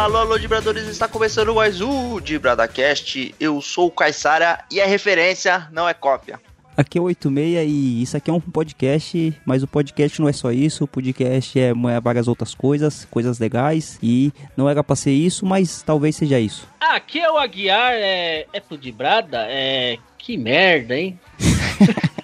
Alô, alô, Dibradores, está começando mais um DibradaCast. Eu sou o Caissara e é referência, não é cópia. Aqui é o 86 e isso aqui é um podcast, mas o podcast não é só isso, o podcast é, é várias outras coisas, coisas legais e não era pra ser isso, mas talvez seja isso. Aqui é o Aguiar, é, é pro Dibrada, é... Que merda, hein?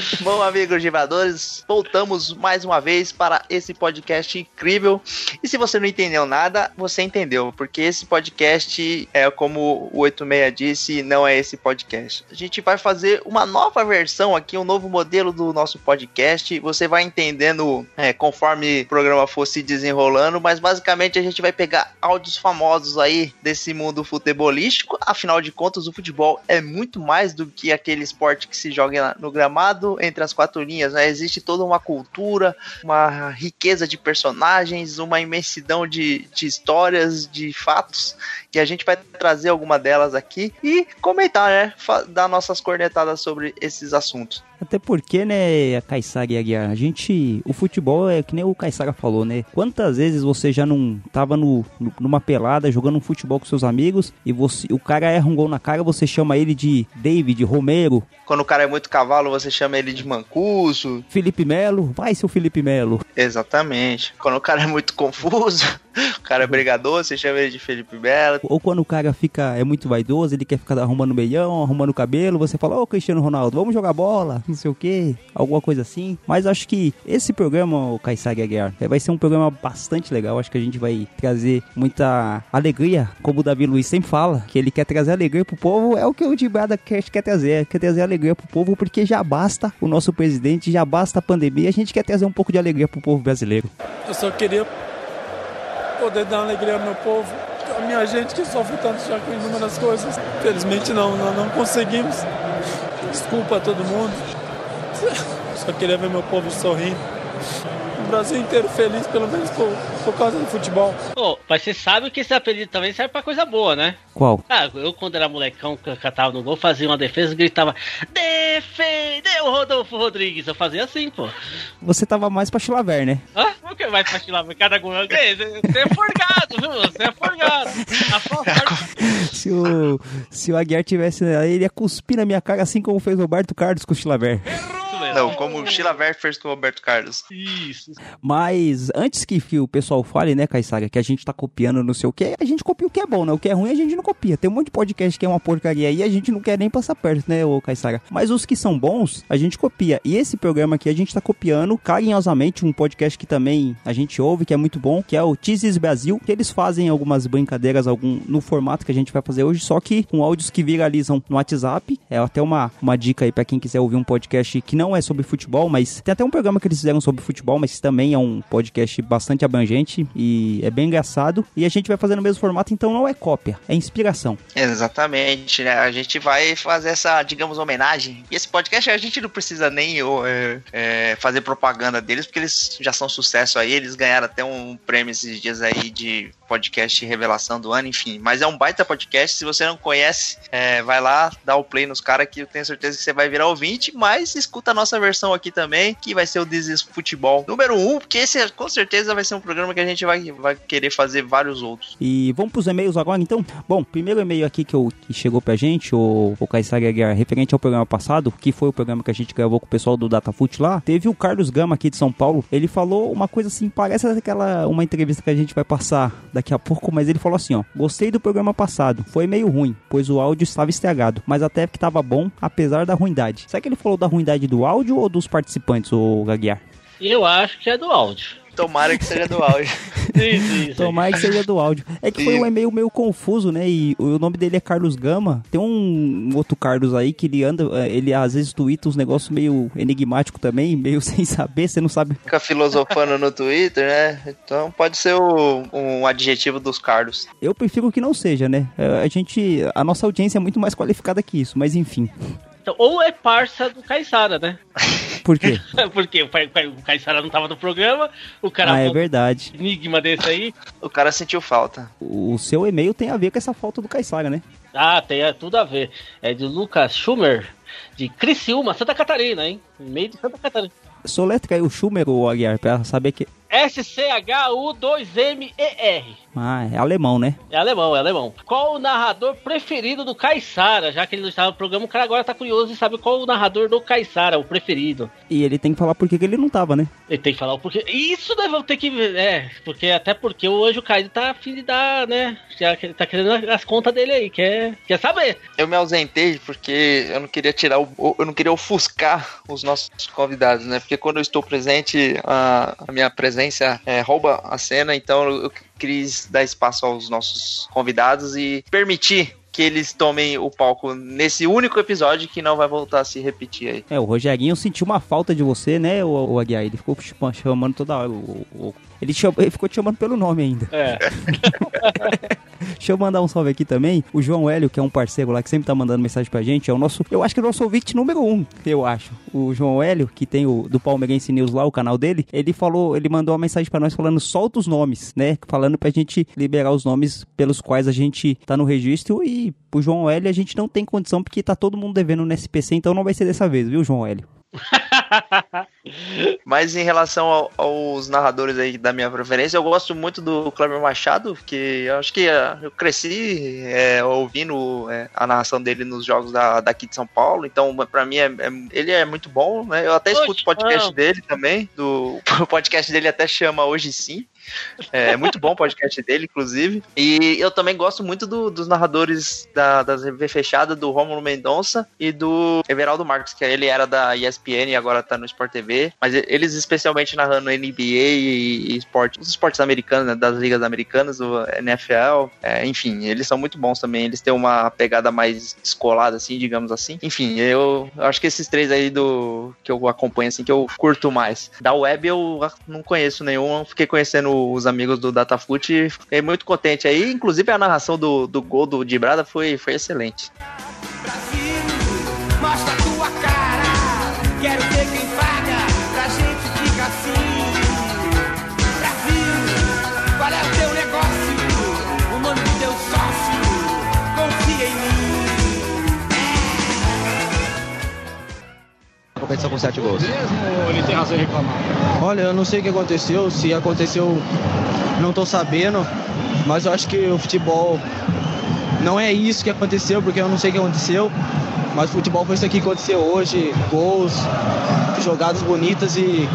Bom, amigos divadores, voltamos mais uma vez para esse podcast incrível. E se você não entendeu nada, você entendeu, porque esse podcast é como o 86 disse, não é esse podcast. A gente vai fazer uma nova versão aqui, um novo modelo do nosso podcast. Você vai entendendo é, conforme o programa for se desenrolando, mas basicamente a gente vai pegar áudios famosos aí desse mundo futebolístico. Afinal de contas, o futebol é muito mais do que aquele esporte que se joga no gramado entre as quatro linhas, né? Existe toda uma cultura, uma riqueza de personagens, uma imensidão de, de histórias, de fatos, que a gente vai trazer alguma delas aqui e comentar, né? Dar nossas cornetadas sobre esses assuntos. Até porque, né, Caissara e Aguiar, a gente. O futebol é que nem o Caissara falou, né? Quantas vezes você já não tava no, numa pelada jogando um futebol com seus amigos e você, o cara erra um gol na cara, você chama ele de David, Romero. Quando o cara é muito cavalo, você chama ele de Mancuso. Felipe Melo, vai seu Felipe Melo. Exatamente. Quando o cara é muito confuso, o cara é brigador, você chama ele de Felipe Melo. Ou quando o cara fica é muito vaidoso, ele quer ficar arrumando meião, arrumando o cabelo, você fala, ô oh, Cristiano Ronaldo, vamos jogar bola não sei o que, alguma coisa assim. Mas acho que esse programa, o Kaysari Aguiar, é, vai ser um programa bastante legal. Acho que a gente vai trazer muita alegria, como o Davi Luiz sempre fala, que ele quer trazer alegria pro povo. É o que o Dibrada quer, quer trazer, quer trazer alegria pro povo, porque já basta o nosso presidente, já basta a pandemia, a gente quer trazer um pouco de alegria pro povo brasileiro. Eu só queria poder dar alegria ao meu povo, a minha gente que sofre tanto já com inúmeras coisas. Felizmente não, não, não conseguimos. Desculpa a todo mundo. Só queria ver meu povo sorrindo. O Brasil inteiro feliz, pelo menos por, por causa do futebol. Oh, mas você sabe que esse apelido também serve pra coisa boa, né? Qual? Ah, eu quando era molecão, catava no gol, fazia uma defesa e gritava Defendeu Rodolfo Rodrigues. Eu fazia assim, pô. Você tava mais pra Chilaver, né? Hã? Por que vai pra Chilaver? Cada gol. Você é forgado, viu? Você é forgado. se, o, se o Aguiar tivesse, ele ia cuspir na minha cara assim como fez o Roberto Carlos com o Chilaver. Errou! Não, como o Sheila fez com o Roberto Carlos. Isso. Mas antes que, que o pessoal fale, né, Caissara, que a gente tá copiando não sei o que, a gente copia o que é bom, né? O que é ruim a gente não copia. Tem um monte de podcast que é uma porcaria aí e a gente não quer nem passar perto, né, ô Caissara? Mas os que são bons, a gente copia. E esse programa aqui a gente tá copiando carinhosamente um podcast que também a gente ouve, que é muito bom, que é o Teases Brasil, que eles fazem algumas brincadeiras algum no formato que a gente vai fazer hoje, só que com áudios que viralizam no WhatsApp. É até uma, uma dica aí para quem quiser ouvir um podcast que não é sobre futebol, mas tem até um programa que eles fizeram sobre futebol, mas também é um podcast bastante abrangente e é bem engraçado. E a gente vai fazer no mesmo formato, então não é cópia, é inspiração. Exatamente, né? A gente vai fazer essa, digamos, homenagem. E esse podcast a gente não precisa nem é, é, fazer propaganda deles, porque eles já são sucesso aí. Eles ganharam até um prêmio esses dias aí de podcast revelação do ano, enfim. Mas é um baita podcast. Se você não conhece, é, vai lá, dá o play nos caras que eu tenho certeza que você vai virar ouvinte. Mas escuta a nossa versão aqui também, que vai ser o This Futebol número 1, um, porque esse com certeza vai ser um programa que a gente vai, vai querer fazer vários outros. E vamos pros e-mails agora, então? Bom, primeiro e-mail aqui que, eu, que chegou pra gente, o, o Caissara Aguiar, referente ao programa passado, que foi o programa que a gente gravou com o pessoal do Datafut lá, teve o Carlos Gama aqui de São Paulo, ele falou uma coisa assim, parece aquela, uma entrevista que a gente vai passar daqui a pouco, mas ele falou assim, ó, gostei do programa passado, foi meio ruim, pois o áudio estava estragado, mas até que estava bom, apesar da ruindade. Será que ele falou da ruindade do áudio ou dos participantes, o Gaguiar? Eu acho que é do áudio. Tomara que seja do áudio. isso, isso. Tomara que seja do áudio. É que foi um e-mail meio confuso, né? E o nome dele é Carlos Gama. Tem um outro Carlos aí que ele anda, eh, ele às vezes twitta uns negócios meio enigmático também, meio sem saber, você não sabe. Fica filosofando no Twitter, né? Então pode ser o, um adjetivo dos Carlos. Eu prefiro que não seja, né? Eh, a gente, a nossa audiência é muito mais qualificada que isso, mas enfim. Então, ou é parça do Caissara, né? Por quê? Porque o Caissara não tava no programa, o cara. Ah, é verdade. Enigma desse aí. O cara sentiu falta. O seu e-mail tem a ver com essa falta do Caissara, né? Ah, tem é, tudo a ver. É de Lucas Schumer, de Criciúma, Santa Catarina, hein? No meio de Santa Catarina. Soletra aí o Schumer, ou Aguiar, pra saber que. S-C-H-U-2-M-E-R. Ah, é alemão, né? É alemão, é alemão. Qual o narrador preferido do Caissara? Já que ele não estava no programa, o cara agora tá curioso e sabe qual o narrador do Caissara, o preferido. E ele tem que falar por que ele não tava, né? Ele tem que falar o porquê. Isso nós vamos ter que ver, é, porque até porque o Anjo Caído tá afim de dar, né? Já que ele tá querendo as contas dele aí, quer, quer saber. Eu me ausentei porque eu não queria tirar o, o- eu não queria ofuscar os nossos convidados, né? Porque quando eu estou presente, a, a minha presença é, rouba a cena, então eu, quis dar espaço aos nossos convidados e permitir que eles tomem o palco nesse único episódio que não vai voltar a se repetir aí. É, o Rogerinho sentiu uma falta de você, né, o, o Aguiar? Ele ficou ch- chamando toda hora. O, o- ele, chama- ele ficou te chamando pelo nome ainda. É. Deixa eu mandar um salve aqui também. O João Hélio, que é um parceiro lá que sempre tá mandando mensagem pra gente, é o nosso. Eu acho que é o nosso ouvinte número um, eu acho. O João Hélio, que tem o do Palmeirense News lá, o canal dele, ele falou, ele mandou uma mensagem pra nós falando solta os nomes, né? Falando pra gente liberar os nomes pelos quais a gente tá no registro e pro João Hélio a gente não tem condição porque tá todo mundo devendo no SPC, então não vai ser dessa vez, viu, João Hélio? Mas em relação ao- aos narradores aí da minha preferência, eu gosto muito do Kleber Machado, que eu acho que eh, eu cresci eh, ouvindo eh, a narração dele nos jogos da, daqui de São Paulo, então pra mim é- é- ele é muito bom, né? Eu até escuto o podcast não. dele também, do, o podcast dele até chama Hoje Sim. É muito bom o podcast dele, inclusive. E eu também gosto muito do- dos narradores da, da TV fechada, do Rômulo Mendonça e do Everaldo Marques, que ele era da ESPN e agora tá no Sport TV. Mas eles especialmente narrando NBA e, e esporte, os esportes americanos, né, das ligas americanas, o NFL. é, enfim, eles são muito bons também. Eles têm uma pegada mais descolada, assim, digamos assim. Enfim, eu acho que esses três aí do que eu acompanho, assim, que eu curto mais. Da web eu não conheço nenhum, fiquei conhecendo os amigos do Datafute e fiquei muito contente aí. Inclusive a narração do, do gol do Dibrada foi, foi excelente. Brasil, mostra tua cara. Quero ver quem paga com sete gols. Ele tem razão em reclamar. Olha, eu não sei o que aconteceu, se aconteceu, não tô sabendo, mas eu acho que o futebol não é isso que aconteceu, porque eu não sei o que aconteceu, mas o futebol foi isso aqui que aconteceu hoje, gols, jogadas bonitas e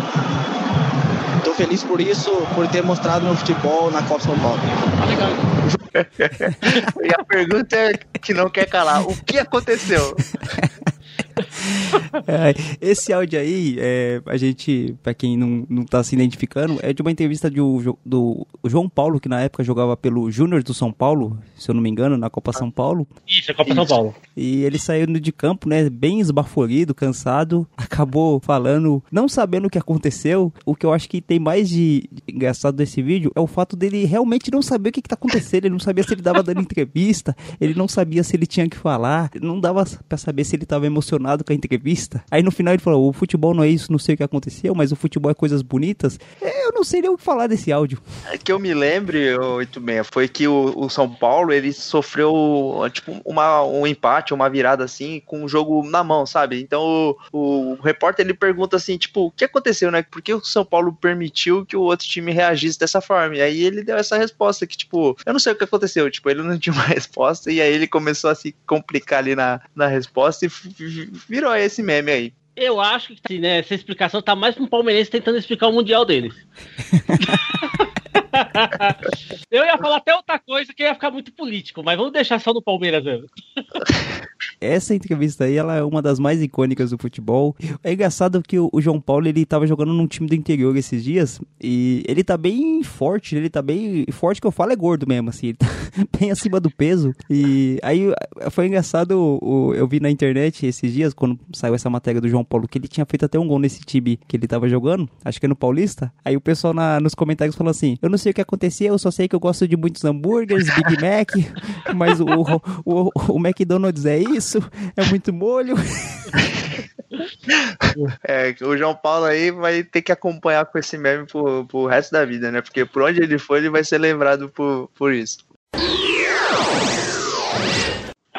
tô feliz por isso, por ter mostrado meu futebol na Copa São Paulo. Legal. E a pergunta é que não quer calar: o que aconteceu? É, esse áudio aí, é, a gente, pra quem não, não tá se identificando, é de uma entrevista do, Jo- do João Paulo, que na época jogava pelo Júnior do São Paulo, se eu não me engano, na Copa São Paulo. Isso, é Copa São Paulo. E ele saiu de campo, né, bem esbaforido, cansado, acabou falando, não sabendo o que aconteceu. O que eu acho que tem mais de engraçado desse vídeo é o fato dele realmente não saber o que, que tá acontecendo. Ele não sabia se ele tava dando entrevista, ele não sabia se ele tinha que falar, não dava pra saber se ele tava emocionado com a entrevista. Aí no final ele falou: o futebol não é isso, não sei o que aconteceu, mas o futebol é coisas bonitas. É, Eu não sei nem o que falar desse áudio. É que eu me lembre, muito bem, foi que o, o São Paulo ele sofreu tipo uma, um empate, uma virada assim, com o jogo na mão, sabe? Então o, o repórter ele pergunta assim, tipo, o que aconteceu, né? Por que o São Paulo permitiu que o outro time reagisse dessa forma? E aí ele deu essa resposta que, tipo, eu não sei o que aconteceu, tipo, ele não tinha uma resposta e aí ele começou a se complicar ali na, na resposta e virou esse meme aí. Eu acho que assim, né, essa explicação tá mais pro palmeirense tentando explicar o mundial deles. eu ia falar até outra coisa que ia ficar muito político, mas vamos deixar só no Palmeiras mesmo. Essa entrevista aí, ela é uma das mais icônicas do futebol. É engraçado que o, o João Paulo, ele tava jogando num time do interior esses dias, e ele tá bem forte, ele tá bem forte que eu falo é gordo mesmo, assim, ele tá bem acima do peso. E aí foi engraçado, o- eu vi na internet esses dias, quando saiu essa matéria do João Paulo, que ele tinha feito até um gol nesse time que ele tava jogando, acho que é no Paulista. Aí o pessoal na- nos comentários falou assim: Eu não sei o que aconteceu, eu só sei que eu gosto de muitos hambúrgueres, Big Mac, mas o, o, o McDonald's é isso, é muito molho. É, o João Paulo aí vai ter que acompanhar com esse meme pro, pro resto da vida, né? Porque por onde ele for, ele vai ser lembrado por, por isso.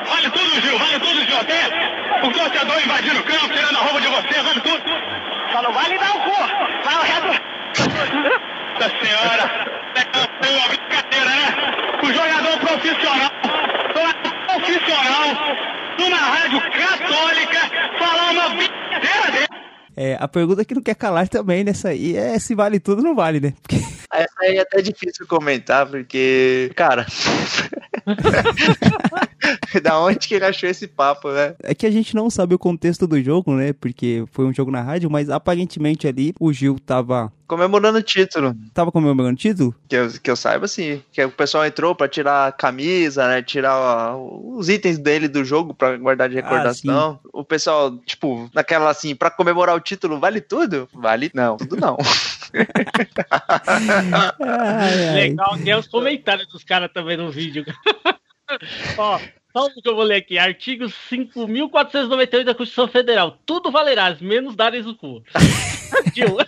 Vale tudo, Gil, vale tudo, Gil. Até o torcedor invadindo o campo, tirando a roupa de você, vale tudo. Só não vale dar o cu. Vai o resto. Nossa senhora! É uma brincadeira, né? O jogador profissional, profissional, numa rádio católica, falar uma brincadeira dele. É, a pergunta que não quer calar também nessa aí é se vale tudo ou não vale, né? Porque Essa aí é até difícil comentar, porque, cara. da onde que ele achou esse papo, né? é que a gente não sabe o contexto do jogo, né? Porque foi um jogo na rádio, mas aparentemente ali o Gil tava, Comemorando o título. tava comemorando o título. Que eu, que eu saiba, assim. Que o pessoal entrou pra tirar a camisa, né? Tirar ó, os itens dele do jogo pra guardar de recordação. o pessoal, tipo, naquela assim, pra comemorar o título, vale tudo? Vale não, tudo não. Ai, ai. Legal, tem os comentários dos caras também no vídeo. Ó, só um que eu vou ler aqui. Artigo 5.498 da Constituição Federal. Tudo valerá, menos dares o cu. Gil.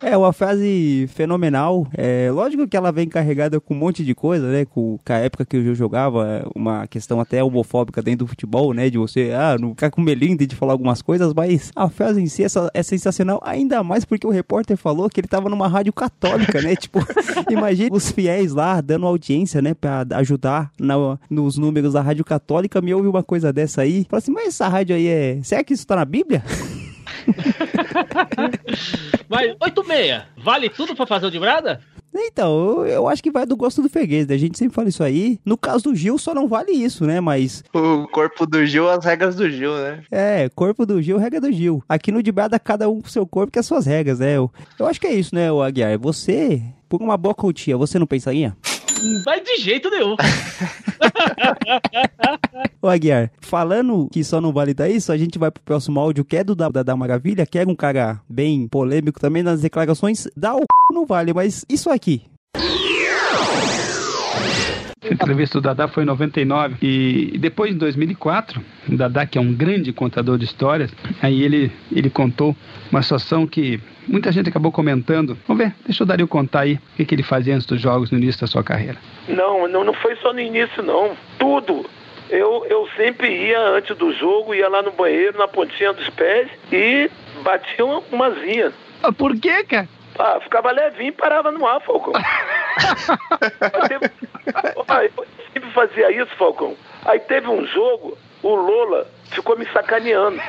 É uma frase fenomenal. É, lógico que ela vem carregada com um monte de coisa, né? Com, com a época que Gil jogava, é uma questão até homofóbica dentro do futebol, né? De você, ah, não ficar com melindre de falar algumas coisas, mas a frase em si é, é sensacional, ainda mais porque o repórter falou que ele tava numa rádio católica, né? Tipo, imagina os fiéis lá dando audiência, né? Pra ajudar na- nos números da rádio católica. Me ouve uma coisa dessa aí. Fala assim, mas essa rádio aí é. Será que isso tá na Bíblia? Mas 86, vale tudo pra fazer o de brada? Então, eu, acho que vai do gosto do freguês, né? A gente sempre fala isso aí. No caso do Gil, só não vale isso, né? Mas, o corpo do Gil, as regras do Gil, né? é, corpo do Gil, regra do Gil. Aqui no de Brada, cada um com seu corpo que as suas regras, né? Eu, eu acho que é isso, né, o Aguiar? Você, por uma boa cotia, você não pensaria? Vai de jeito nenhum. Ô Aguiar, falando que só não vale dar isso, a gente vai pro próximo áudio, que é do da, da, Maravilha, que é um cara bem polêmico também nas declarações. Dá o c... não vale, mas isso aqui. Essa entrevista do Dadá foi em 99 e depois em 2004, o Dadá, que é um grande contador de histórias, aí ele, ele contou uma situação que muita gente acabou comentando. Vamos ver, deixa o Dario contar aí o que, que ele fazia antes dos jogos no início da sua carreira. Não, não, não foi só no início, não. Tudo. Eu, eu sempre ia antes do jogo, ia lá no banheiro, na pontinha dos pés e batia uma, uma zinha. Ah, por quê, cara? Ah, ficava levinho e parava no ar, Falcão. Eu sempre fazia isso, Falcão. Aí teve um jogo, o Lola ficou me sacaneando.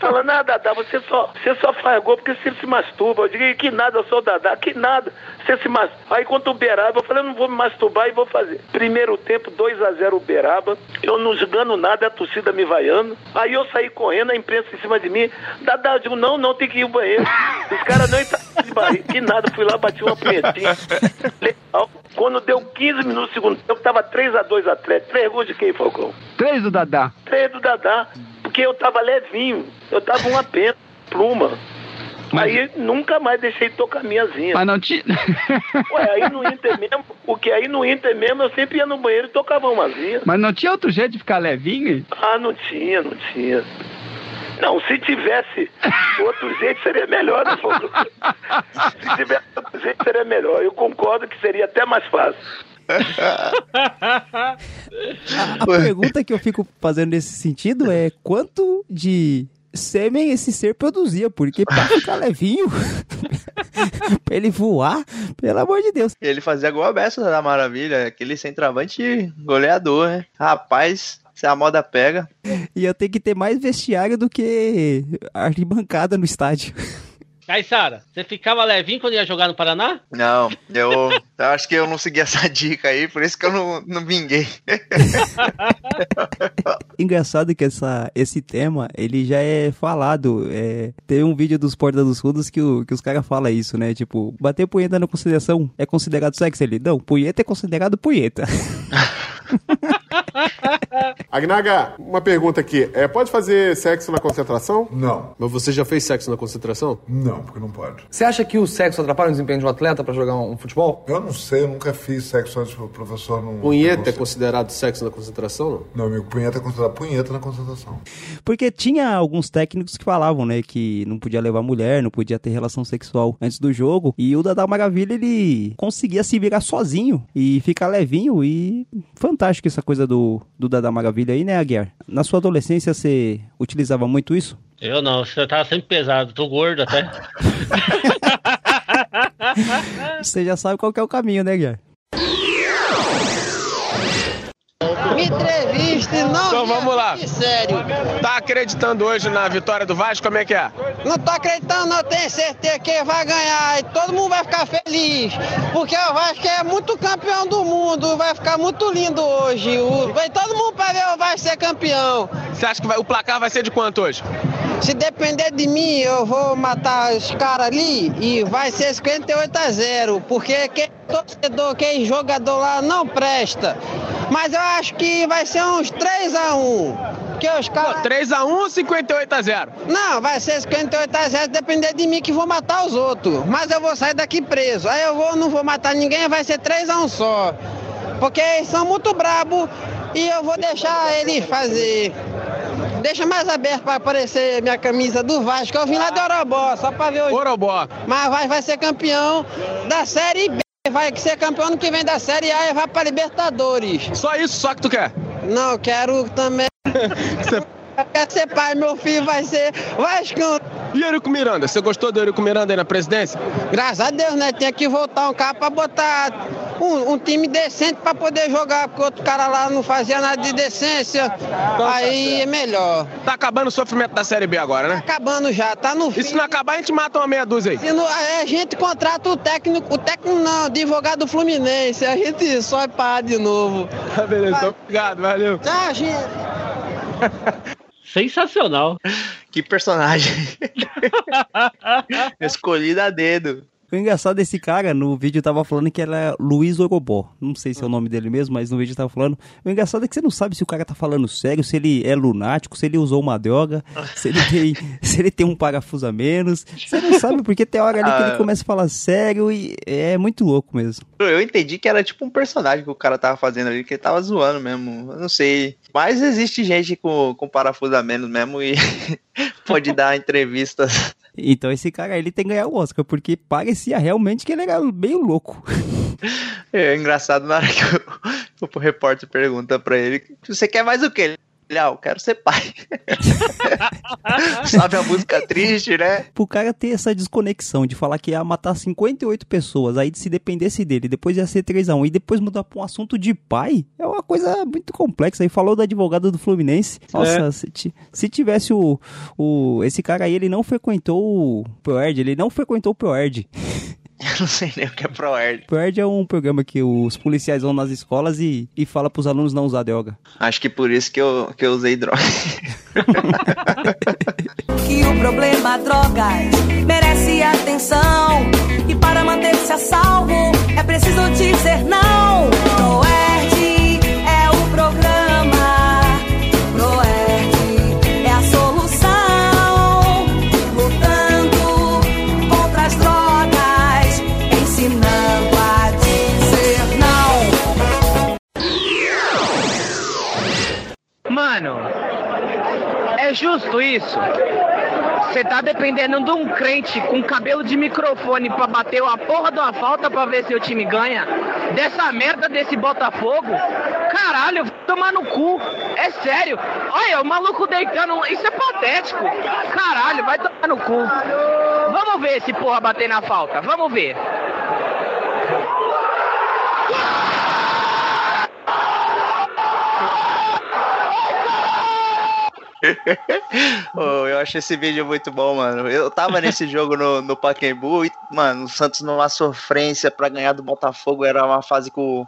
Falando, ah, Dadá, você só, você só faz gol porque você se masturba. Eu digo, que nada, eu sou o Dadá, que nada. Você se masturba. Aí quando o Beraba, eu falei, eu não vou me masturbar e vou fazer. Primeiro tempo, 2 a 0 o Beraba. Eu não jogando nada, a torcida me vaiando. Aí eu saí correndo, a imprensa em cima de mim. Dadá, eu digo, não, não, tem que ir ao banheiro. Os caras não entraram de barriga. Que nada, fui lá, bati uma punhetinha. Legal. Quando deu 15 minutos do segundo tempo, tava 3 a 2 Atlético. Três gols de quem, Falcão? Três do Dadá. Três do Dadá. Porque eu tava levinho. Eu tava uma pena, pluma. Mas- Aí nunca mais deixei tocar minhazinha. Mas não tinha. Ué, aí no Inter mesmo, o que aí no Inter mesmo, eu sempre ia no banheiro e tocava umazinha. Mas não tinha outro jeito de ficar levinho? Ah, não tinha, não tinha. Não, se tivesse outro jeito seria melhor, né? Se tivesse outro jeito seria melhor. Eu concordo que seria até mais fácil. A pergunta que eu fico fazendo nesse sentido é quanto de sêmen esse ser produzia, porque pra ficar levinho, pra ele voar, pelo amor de Deus. Ele fazia gol aberto da Maravilha, aquele centroavante goleador, né? Rapaz, se a moda pega. E eu tenho que ter mais vestiário do que arquibancada no estádio. Aí, Sara, você ficava levinho quando ia jogar no Paraná? Não, eu, eu acho que eu não segui essa dica aí, por isso que eu não, não vinguei. Engraçado que essa, esse tema, ele já é falado. É, tem um vídeo dos Porta dos Fundos que, o- que os caras falam isso, né? Tipo, bater punheta na consideração é considerado sexo? Ele, não, punheta é considerado punheta. Agnaga, uma pergunta aqui. É, pode fazer sexo na concentração? Não, Mas você já fez sexo na concentração? não, porque não pode. Você acha que o sexo atrapalha o desempenho de um atleta pra jogar um futebol? Eu não sei, eu nunca fiz sexo antes, o professor não. Punheta é não, considerado sexo na concentração? não, amigo, punheta é considerado punheta na concentração. Porque tinha alguns técnicos que falavam, né, que não podia levar mulher, não podia ter relação sexual antes do jogo. E o Dadá Maravilha, ele conseguia se virar sozinho e ficar levinho. E fantástico essa coisa do, do Dadá Maravilha aí, né, Aguiar? Na sua adolescência, você utilizava muito isso? Eu não, você tava sempre pesado, tô gordo até. Você já sabe qual que é o caminho, né, Guilherme? Me entreviste, não. Então vamos lá. Sério. Tá acreditando hoje na vitória do Vasco? Como é que é? Não tô acreditando, não. Tenho certeza que vai ganhar. E todo mundo vai ficar feliz. Porque o Vasco é muito campeão do mundo. Vai ficar muito lindo hoje. O- Vai todo mundo pra ver o Vasco ser campeão. Você acha que vai- o placar vai ser de quanto hoje? Se depender de mim, eu vou matar os caras ali e vai ser 58 a 0. Porque quem torcedor, quem jogador lá não presta. Mas eu acho que vai ser uns 3 a 1. Que os caras. 3x1 ou 58 a 0? Não, vai ser 58 a 0, depender de mim que vou matar os outros. Mas eu vou sair daqui preso. Aí eu vou, não vou matar ninguém, vai ser 3 a 1 só. Porque eles são muito brabos e eu vou deixar eles fazer. Deixa mais aberto para aparecer minha camisa do Vasco. Eu vim lá do Orobó, só para ver o Orobó. Mas vai, vai ser campeão da Série B. Vai ser campeão no que vem da Série A e vai para Libertadores. Só isso, só que tu quer? Não, quero também. Eu quero ser pai, meu filho vai ser Vascão. E Eurico Miranda? Você gostou do Eurico Miranda aí na presidência? Graças a Deus, né? Tinha que voltar um cara pra botar um, um time decente pra poder jogar, porque outro cara lá não fazia nada de decência. aí é melhor. Tá acabando o sofrimento da Série B agora, né? Acabando já, tá no fim. E se não acabar, a gente mata uma meia dúzia aí. Não- aí a gente contrata o técnico, o técnico não, o advogado do Fluminense, a gente só é pá de novo. Tá beleza, então, obrigado, valeu. Tchau, gente. Sensacional. Que personagem. Escolhido a dedo. O engraçado desse cara, no vídeo tava falando que era Luiz Orobó. Não sei se é o nome dele mesmo, mas no vídeo tava falando. O engraçado é que você não sabe se o cara tá falando sério, se ele é lunático, se ele usou uma droga, se ele tem, se ele tem um parafuso a menos. Você não sabe, porque tem hora ali que Ah. ele começa a falar sério e é muito louco mesmo. Eu entendi que era tipo um personagem que o cara tava fazendo ali, que ele tava zoando mesmo. Eu não sei. Mas existe gente com, com parafuso a menos mesmo e pode dar entrevistas. Então esse cara ele tem que ganhar o Oscar, porque parecia realmente que ele era meio louco. É engraçado na hora que o, o repórter pergunta pra ele: Você quer mais o quê? Ele, ah, eu quero ser pai. Sabe a música triste, né? Pro cara ter essa desconexão de falar que ia matar 58 pessoas, aí se dependesse dele, depois ia ser 3x1 e depois mudar pra um assunto de pai, é uma coisa muito complexa. Aí falou do advogado do Fluminense. Nossa, É. se, se tivesse o, o. Esse cara aí, ele não frequentou o ProErd, ele não frequentou o ProErd. Eu não sei nem o que é ProErd. ProErd é um programa que os policiais vão nas escolas e, e fala pros alunos não usar droga. Acho que por isso que eu, que eu usei droga. que o problema drogas merece atenção. E para manter-se a salvo, é preciso dizer não. Justo isso? Você tá dependendo de um crente com cabelo de microfone pra bater a porra de uma falta pra ver se o time ganha? Dessa merda desse Botafogo? Caralho, vai tomar no cu. É sério. Olha, o maluco deitando. Isso é patético. Caralho, vai tomar no cu. Vamos ver esse porra bater na falta. Vamos ver. Ô, eu acho esse vídeo muito bom, mano. Eu tava nesse jogo no, no Pacaembu e, mano, o Santos numa sofrência pra ganhar do Botafogo. Era uma fase que o,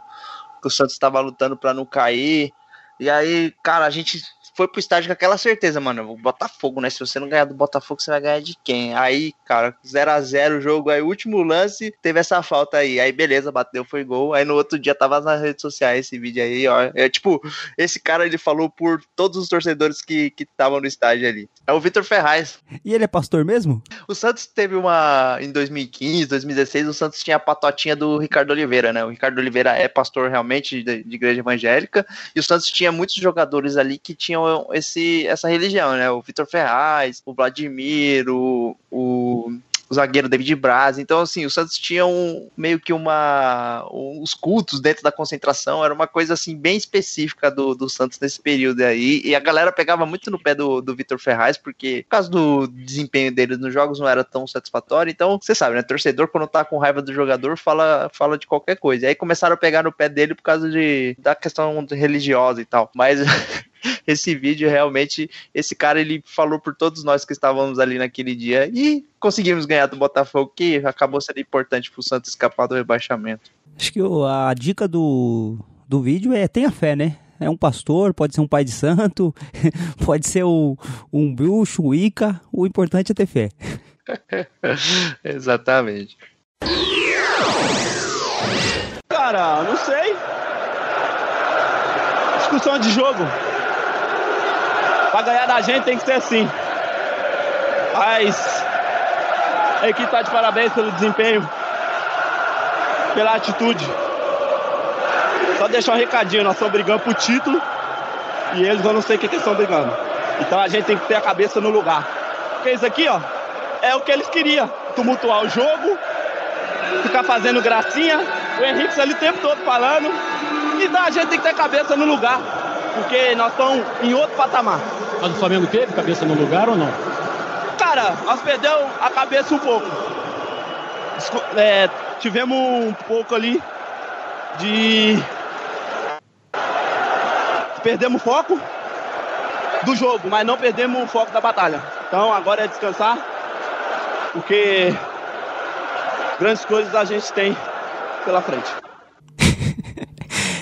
que o Santos tava lutando pra não cair. E aí, cara, a gente foi pro estádio com aquela certeza, mano. O Botafogo, né? Se você não ganhar do Botafogo, você vai ganhar de quem? Aí, cara, 0 a 0 o jogo. Aí, último lance, teve essa falta aí. Aí, beleza, bateu, foi gol. Aí, no outro dia, tava nas redes sociais esse vídeo aí, ó. É tipo, esse cara, ele falou por todos os torcedores que estavam no estádio ali. É o Vitor Ferraz. E ele é pastor mesmo? O Santos teve uma. Em 2015, 2016, o Santos tinha a patotinha do Ricardo Oliveira, né? O Ricardo Oliveira é pastor realmente de, de igreja evangélica. E o Santos tinha muitos jogadores ali que tinham esse, essa religião, né? O Vitor Ferraz, o Vladimir, o. o o zagueiro David Braz. Então, assim, o Santos tinha um, meio que uma. os cultos dentro da concentração, era uma coisa assim bem específica do, do Santos nesse período aí. E a galera pegava muito no pé do, do Vitor Ferraz, porque por causa do desempenho dele nos jogos não era tão satisfatório. Então, você sabe, né? Torcedor, quando tá com raiva do jogador, fala, fala de qualquer coisa. E aí começaram a pegar no pé dele por causa de, da questão religiosa e tal. Mas esse vídeo realmente, esse cara ele falou por todos nós que estávamos ali naquele dia e conseguimos ganhar do Botafogo, que acabou sendo importante pro Santos escapar do rebaixamento. Acho que o- a dica do, do vídeo é tenha fé, né? É um pastor, pode ser um pai de santo, pode ser o, um bruxo, um Ica. O importante é ter fé. Exatamente. Cara, não sei. Discussão de jogo. Pra ganhar da gente tem que ser assim. Mas a equipe tá de parabéns pelo desempenho, pela atitude. Só deixar um recadinho, nós estamos brigando pro título e eles eu não sei o que, que eles estão brigando. Então a gente tem que ter a cabeça no lugar. Porque isso aqui, ó, é o que eles queriam. Tumultuar o jogo, ficar fazendo gracinha, o Henrique ali o tempo todo falando. Então a gente tem que ter a cabeça no lugar, porque nós estamos em outro patamar. Mas o Flamengo teve cabeça no lugar ou não? Cara, nós perdemos a cabeça um pouco. É, tivemos um pouco ali de. Perdemos foco do jogo, mas não perdemos o foco da batalha. Então agora é descansar, porque grandes coisas a gente tem pela frente.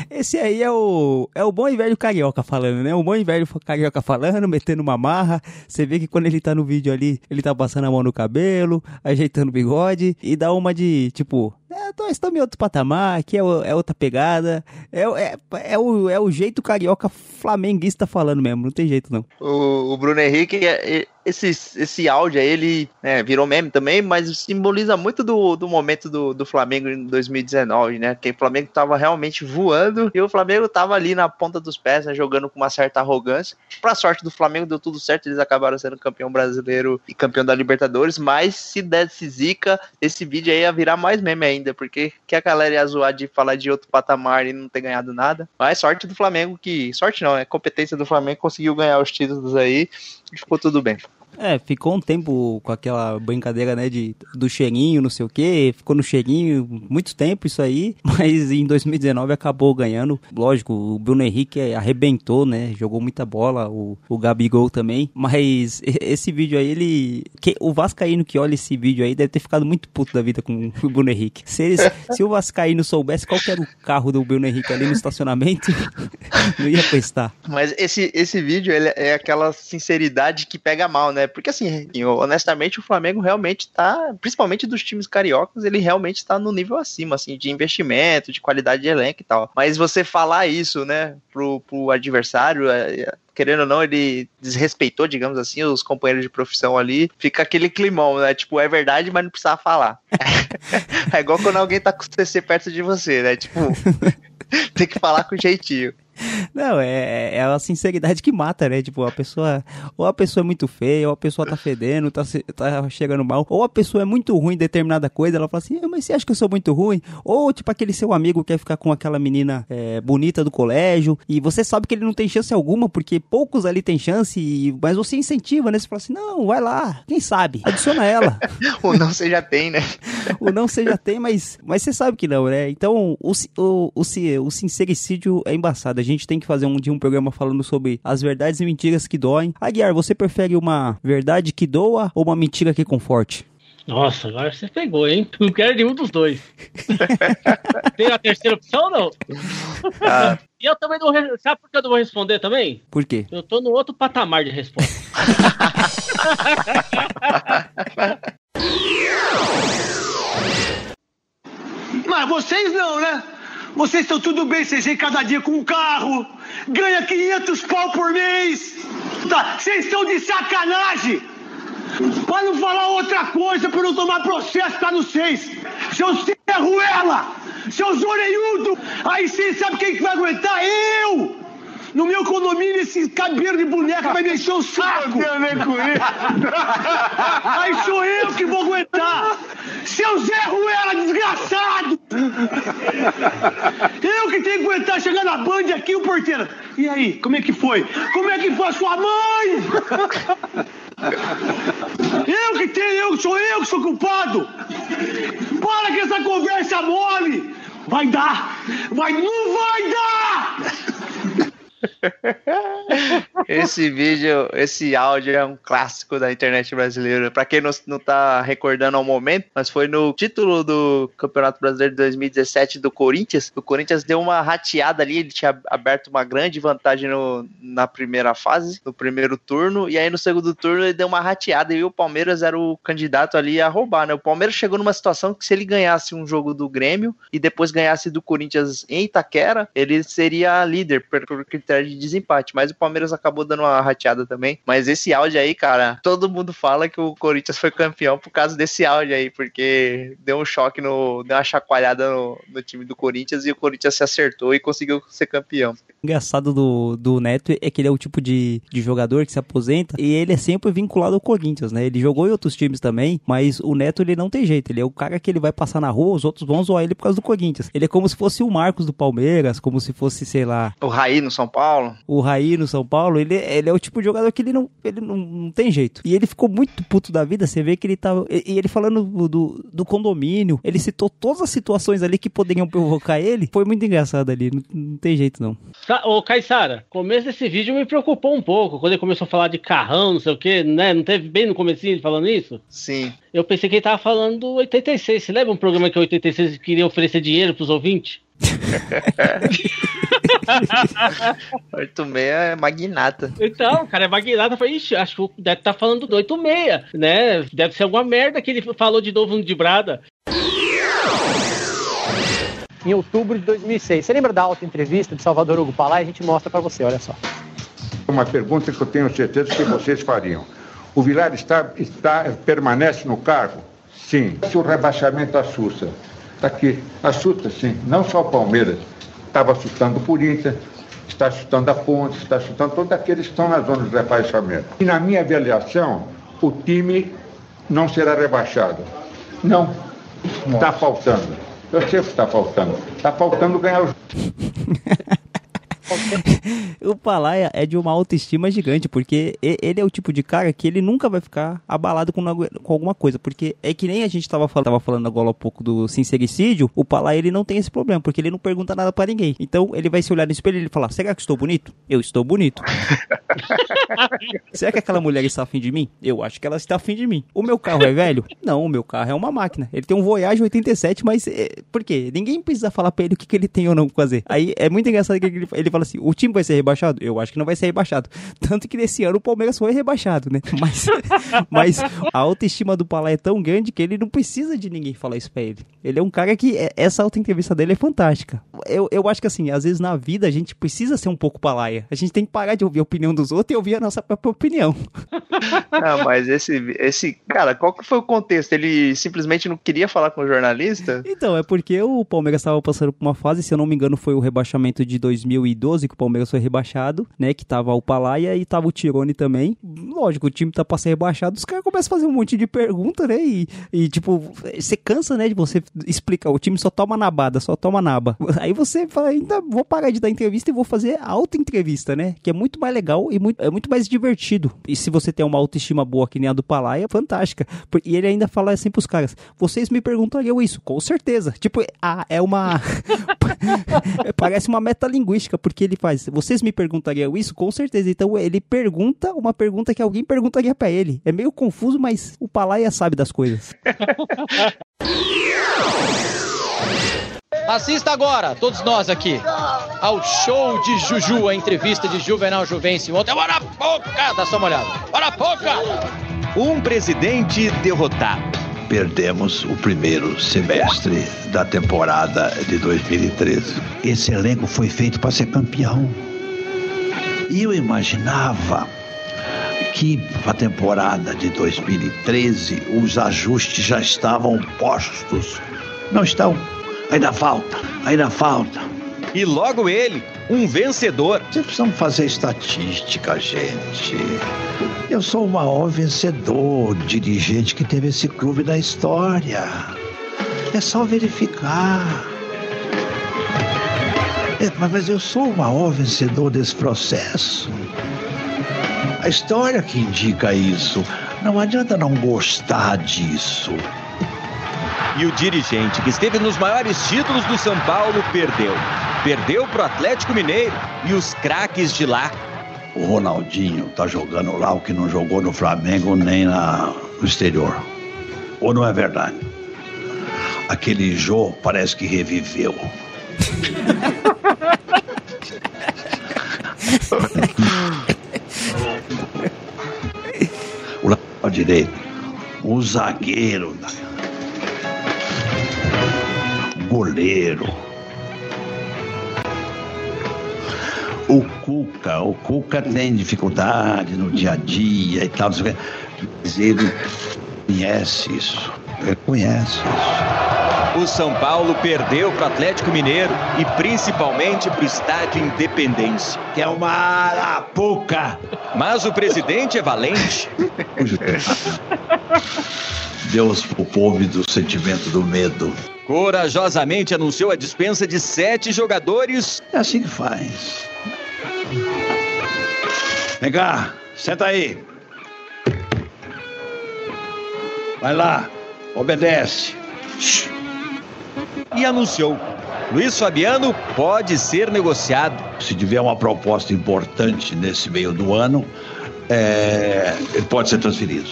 Esse aí é o, é o bom e velho carioca falando, né? O bom e velho carioca falando, metendo uma marra. Você vê que quando ele tá no vídeo ali, ele tá passando a mão no cabelo, ajeitando o bigode e dá uma de tipo. É, tô- estamos em outro patamar, aqui é, é outra pegada. É, é, é, o, é o jeito carioca flamenguista falando mesmo, não tem jeito não. O, o Bruno Henrique, é- esse, esse áudio aí, ele né, virou meme também, mas simboliza muito do, do momento do, do Flamengo em 2019, né? Que o Flamengo tava realmente voando e o Flamengo tava ali na ponta dos pés, né, jogando com uma certa arrogância. Pra sorte do Flamengo, deu tudo certo, eles acabaram sendo campeão brasileiro e campeão da Libertadores, mas se desse zica, esse vídeo aí ia virar mais meme ainda, porque que a galera ia zoar de falar de outro patamar e não ter ganhado nada. Mas sorte do Flamengo que, sorte não, é competência do Flamengo, conseguiu ganhar os títulos aí e ficou tudo bem. É, ficou um tempo com aquela brincadeira, né, de, do cheirinho, não sei o que, ficou no cheirinho muito tempo isso aí, mas em 2019 acabou ganhando. Lógico, o Bruno Henrique arrebentou, né, jogou muita bola, o, o Gabigol também, mas esse vídeo aí, ele... Que, o Vascaíno que olha esse vídeo aí deve ter ficado muito puto da vida com o Bruno Henrique. Se, eles, se o Vascaíno soubesse qual era o carro do Bruno Henrique ali no estacionamento, não ia prestar. Mas esse, esse vídeo ele é aquela sinceridade que pega mal, né? Porque assim, honestamente, o Flamengo realmente tá, principalmente dos times cariocas, ele realmente tá no nível acima, assim, de investimento, de qualidade de elenco e tal. Mas você falar isso, né, pro, pro adversário, é, é, querendo ou não, ele desrespeitou, digamos assim, os companheiros de profissão ali, fica aquele climão, né? Tipo, é verdade, mas não precisava falar. é igual quando alguém tá com o CC perto de você, né? Tipo, tem que falar com jeitinho. Não, é, é a sinceridade que mata, né? Tipo, a pessoa. Ou a pessoa é muito feia, ou a pessoa tá fedendo, tá, tá chegando mal, ou a pessoa é muito ruim em determinada coisa, ela fala assim, "Ah, mas você acha que eu sou muito ruim? Ou, tipo, aquele seu amigo quer ficar com aquela menina é, bonita do colégio, e você sabe que ele não tem chance alguma, porque poucos ali têm chance, e- mas você incentiva, né? Você fala assim, não, vai lá, quem sabe? Adiciona ela. Ou não você já tem, né? o não você já tem, mas, mas você sabe que não, né? Então, o, o, o, o sincericídio é embaçado. Gente tem que fazer um dia um programa falando sobre as verdades e mentiras que doem. Aguiar, você prefere uma verdade que doa ou uma mentira que conforte? Nossa, agora você pegou, hein? Não quero nenhum dos dois. Tem a terceira opção ou não? Ah. E eu também não. Sabe por que eu não vou responder também? Por quê? Eu tô no outro patamar de resposta. Mas vocês não, né? Vocês estão tudo bem, vocês vêm cada dia com um carro, ganha 500 pau por mês. Tá, Vocês estão de sacanagem. Para não falar outra coisa, para não tomar processo pra vocês. Seus serruela, seus orelhudo. Aí vocês sabem quem que vai aguentar? Eu! No meu condomínio, esse cabelo de boneca vai mexer o saco. Aí sou eu que vou aguentar. Seu Zé Ruela, desgraçado! Eu que tenho que aguentar chegar na Band aqui, o porteiro. E aí, como é que foi? Como é que foi a sua mãe? Eu que tenho, eu, sou eu que sou culpado! Para com essa conversa mole! Vai dar! Vai, não vai dar! Esse vídeo, esse áudio é um clássico da internet brasileira. Pra quem não, não tá recordando ao momento, mas foi no título do Campeonato Brasileiro de 2017 do Corinthians. O Corinthians deu uma rateada ali, ele tinha aberto uma grande vantagem no, na primeira fase, no primeiro turno, e aí no segundo turno ele deu uma rateada e o Palmeiras era o candidato ali a roubar, né? O Palmeiras chegou numa situação que se ele ganhasse um jogo do Grêmio e depois ganhasse do Corinthians em Itaquera, ele seria líder por, de desempate, mas o Palmeiras acabou dando uma rateada também. Mas esse áudio aí, cara, todo mundo fala que o Corinthians foi campeão por causa desse áudio aí, porque deu um choque no. deu uma chacoalhada no, no time do Corinthians e o Corinthians se acertou e conseguiu ser campeão. O engraçado do, do Neto é que ele é o tipo de, de jogador que se aposenta e ele é sempre vinculado ao Corinthians, né? Ele jogou em outros times também, mas o Neto ele não tem jeito. Ele é o cara que ele vai passar na rua, os outros vão zoar ele por causa do Corinthians. Ele é como se fosse o Marcos do Palmeiras, como se fosse, sei lá. O Raí no São Paulo. O Raí no São Paulo, ele, ele é o tipo de jogador que ele não, ele não, não tem jeito. E ele ficou muito puto da vida. Você vê que ele tava. E, ele falando do, do, do condomínio, ele citou todas as situações ali que poderiam provocar ele. Foi muito engraçado ali. Não, não tem jeito, não. Ô, Caissara, começo desse vídeo me preocupou um pouco, quando ele começou a falar de carrão, não sei o que, né? Não teve bem no comecinho ele falando isso? Sim. Eu pensei que ele tava falando do 86. Você lembra um programa que o 86 queria oferecer dinheiro pros ouvintes? 86 é magnata. Então, o cara é magnata. Eu falei, ixi, acho que deve estar falando do 86, né? Deve ser alguma merda que ele falou de novo no de Brada. em outubro de 2006. Você lembra da alta entrevista de Salvador Hugo Palai? A gente mostra pra você, olha só. Uma pergunta que eu tenho certeza que vocês fariam. O Vilar está, está, permanece no cargo? Sim. Se o rebaixamento assusta, está aqui, assusta sim, não só o Palmeiras, estava assustando o Corinthians, está assustando a Ponte, está assustando todos aqueles que estão na zona de rebaixamento. E na minha avaliação, o time não será rebaixado. Não, está faltando. Eu sei o que está faltando. Está faltando ganhar o o Palaia é de uma autoestima gigante, porque ele é o tipo de cara que ele nunca vai ficar abalado com, com alguma coisa, porque é que nem a gente tava, fal- tava falando agora há pouco do sincericídio, o Palaia ele não tem esse problema, porque ele não pergunta nada pra ninguém. Então ele vai se olhar no espelho e ele falar, será que estou bonito? Eu estou bonito. será que aquela mulher está afim de mim? Eu acho que ela está afim de mim. O meu carro é velho? Não, o meu carro é uma máquina. Ele tem um Voyage 87, mas é, por quê? Ninguém precisa falar pra ele o que, que ele tem ou não pra fazer. Aí é muito engraçado que ele, ele fala assim: o time vai ser rebaixado? Eu acho que não vai ser rebaixado. Tanto que nesse ano o Palmeiras foi rebaixado, né? Mas, mas a autoestima do Palá é tão grande que ele não precisa de ninguém falar isso pra ele. Ele é um cara que é- essa auto-entrevista dele é fantástica. Eu, eu acho que assim, às vezes na vida a gente precisa ser um pouco palaia. A gente tem que parar de ouvir a opinião dos outros e ouvir a nossa própria opinião. Não, mas esse, esse. Cara, qual que foi o contexto? Ele simplesmente não queria falar com o jornalista? Então, é porque o Palmeiras estava passando por uma fase, se eu não me engano, foi o rebaixamento de 2012 que o Palmeiras foi rebaixado, né? Que tava o Palaia e tava o Tirone também. Lógico, o time tá pra ser rebaixado, os caras começam a fazer um monte de pergunta, né? E, e, tipo, você cansa, né, de você explicar. O time só toma nabada, só toma naba. Aí você fala, ainda vou parar de dar entrevista e vou fazer auto-entrevista, né? Que é muito mais legal e muito, é muito mais divertido. E se você tem uma autoestima boa que nem a do Palaia, fantástica. Por- E ele ainda fala assim pros caras: vocês me perguntariam isso? Com certeza. Tipo, ah, é uma. Parece uma metalinguística, porque ele faz. Vocês me perguntariam isso? Com certeza. Então ele pergunta uma pergunta que alguém perguntaria pra ele. É meio confuso, mas o Palaia sabe das coisas. Assista agora, todos nós aqui, ao show de Juju, a entrevista de Juvenal Juvencio ontem. Bora pouca! Dá só uma olhada. Bora pouca! Um presidente derrotado. Perdemos o primeiro semestre da temporada de 2013. Esse elenco foi feito para ser campeão. E eu imaginava que para a temporada de 2013 os ajustes já estavam postos. Não estão. Ainda falta, ainda falta. E logo ele, um vencedor. Vocês precisam fazer estatística, gente. Eu sou o maior vencedor, dirigente que teve esse clube na história. É só verificar. É, mas, mas eu sou o maior vencedor desse processo. A história que indica isso. Não adianta não gostar disso. E o dirigente que esteve nos maiores títulos do São Paulo perdeu. Perdeu pro Atlético Mineiro e os craques de lá. O Ronaldinho tá jogando lá o que não jogou no Flamengo nem na, no exterior. Ou não é verdade? Aquele Jô parece que reviveu. o lateral direito, o zagueiro, o goleiro, o Cuca, o Cuca tem dificuldade no dia a dia e tal, mas ele conhece isso, ele conhece isso. O São Paulo perdeu para o Atlético Mineiro e principalmente para o Estádio Independência. Que é uma arapuca. Mas o presidente é valente. Deus o povo do sentimento do medo. Corajosamente anunciou a dispensa de sete jogadores. É assim que faz. Vem cá, senta aí. Vai lá, obedece. E anunciou: Luiz Fabiano pode ser negociado. Se tiver uma proposta importante nesse meio do ano, é, ele pode ser transferido.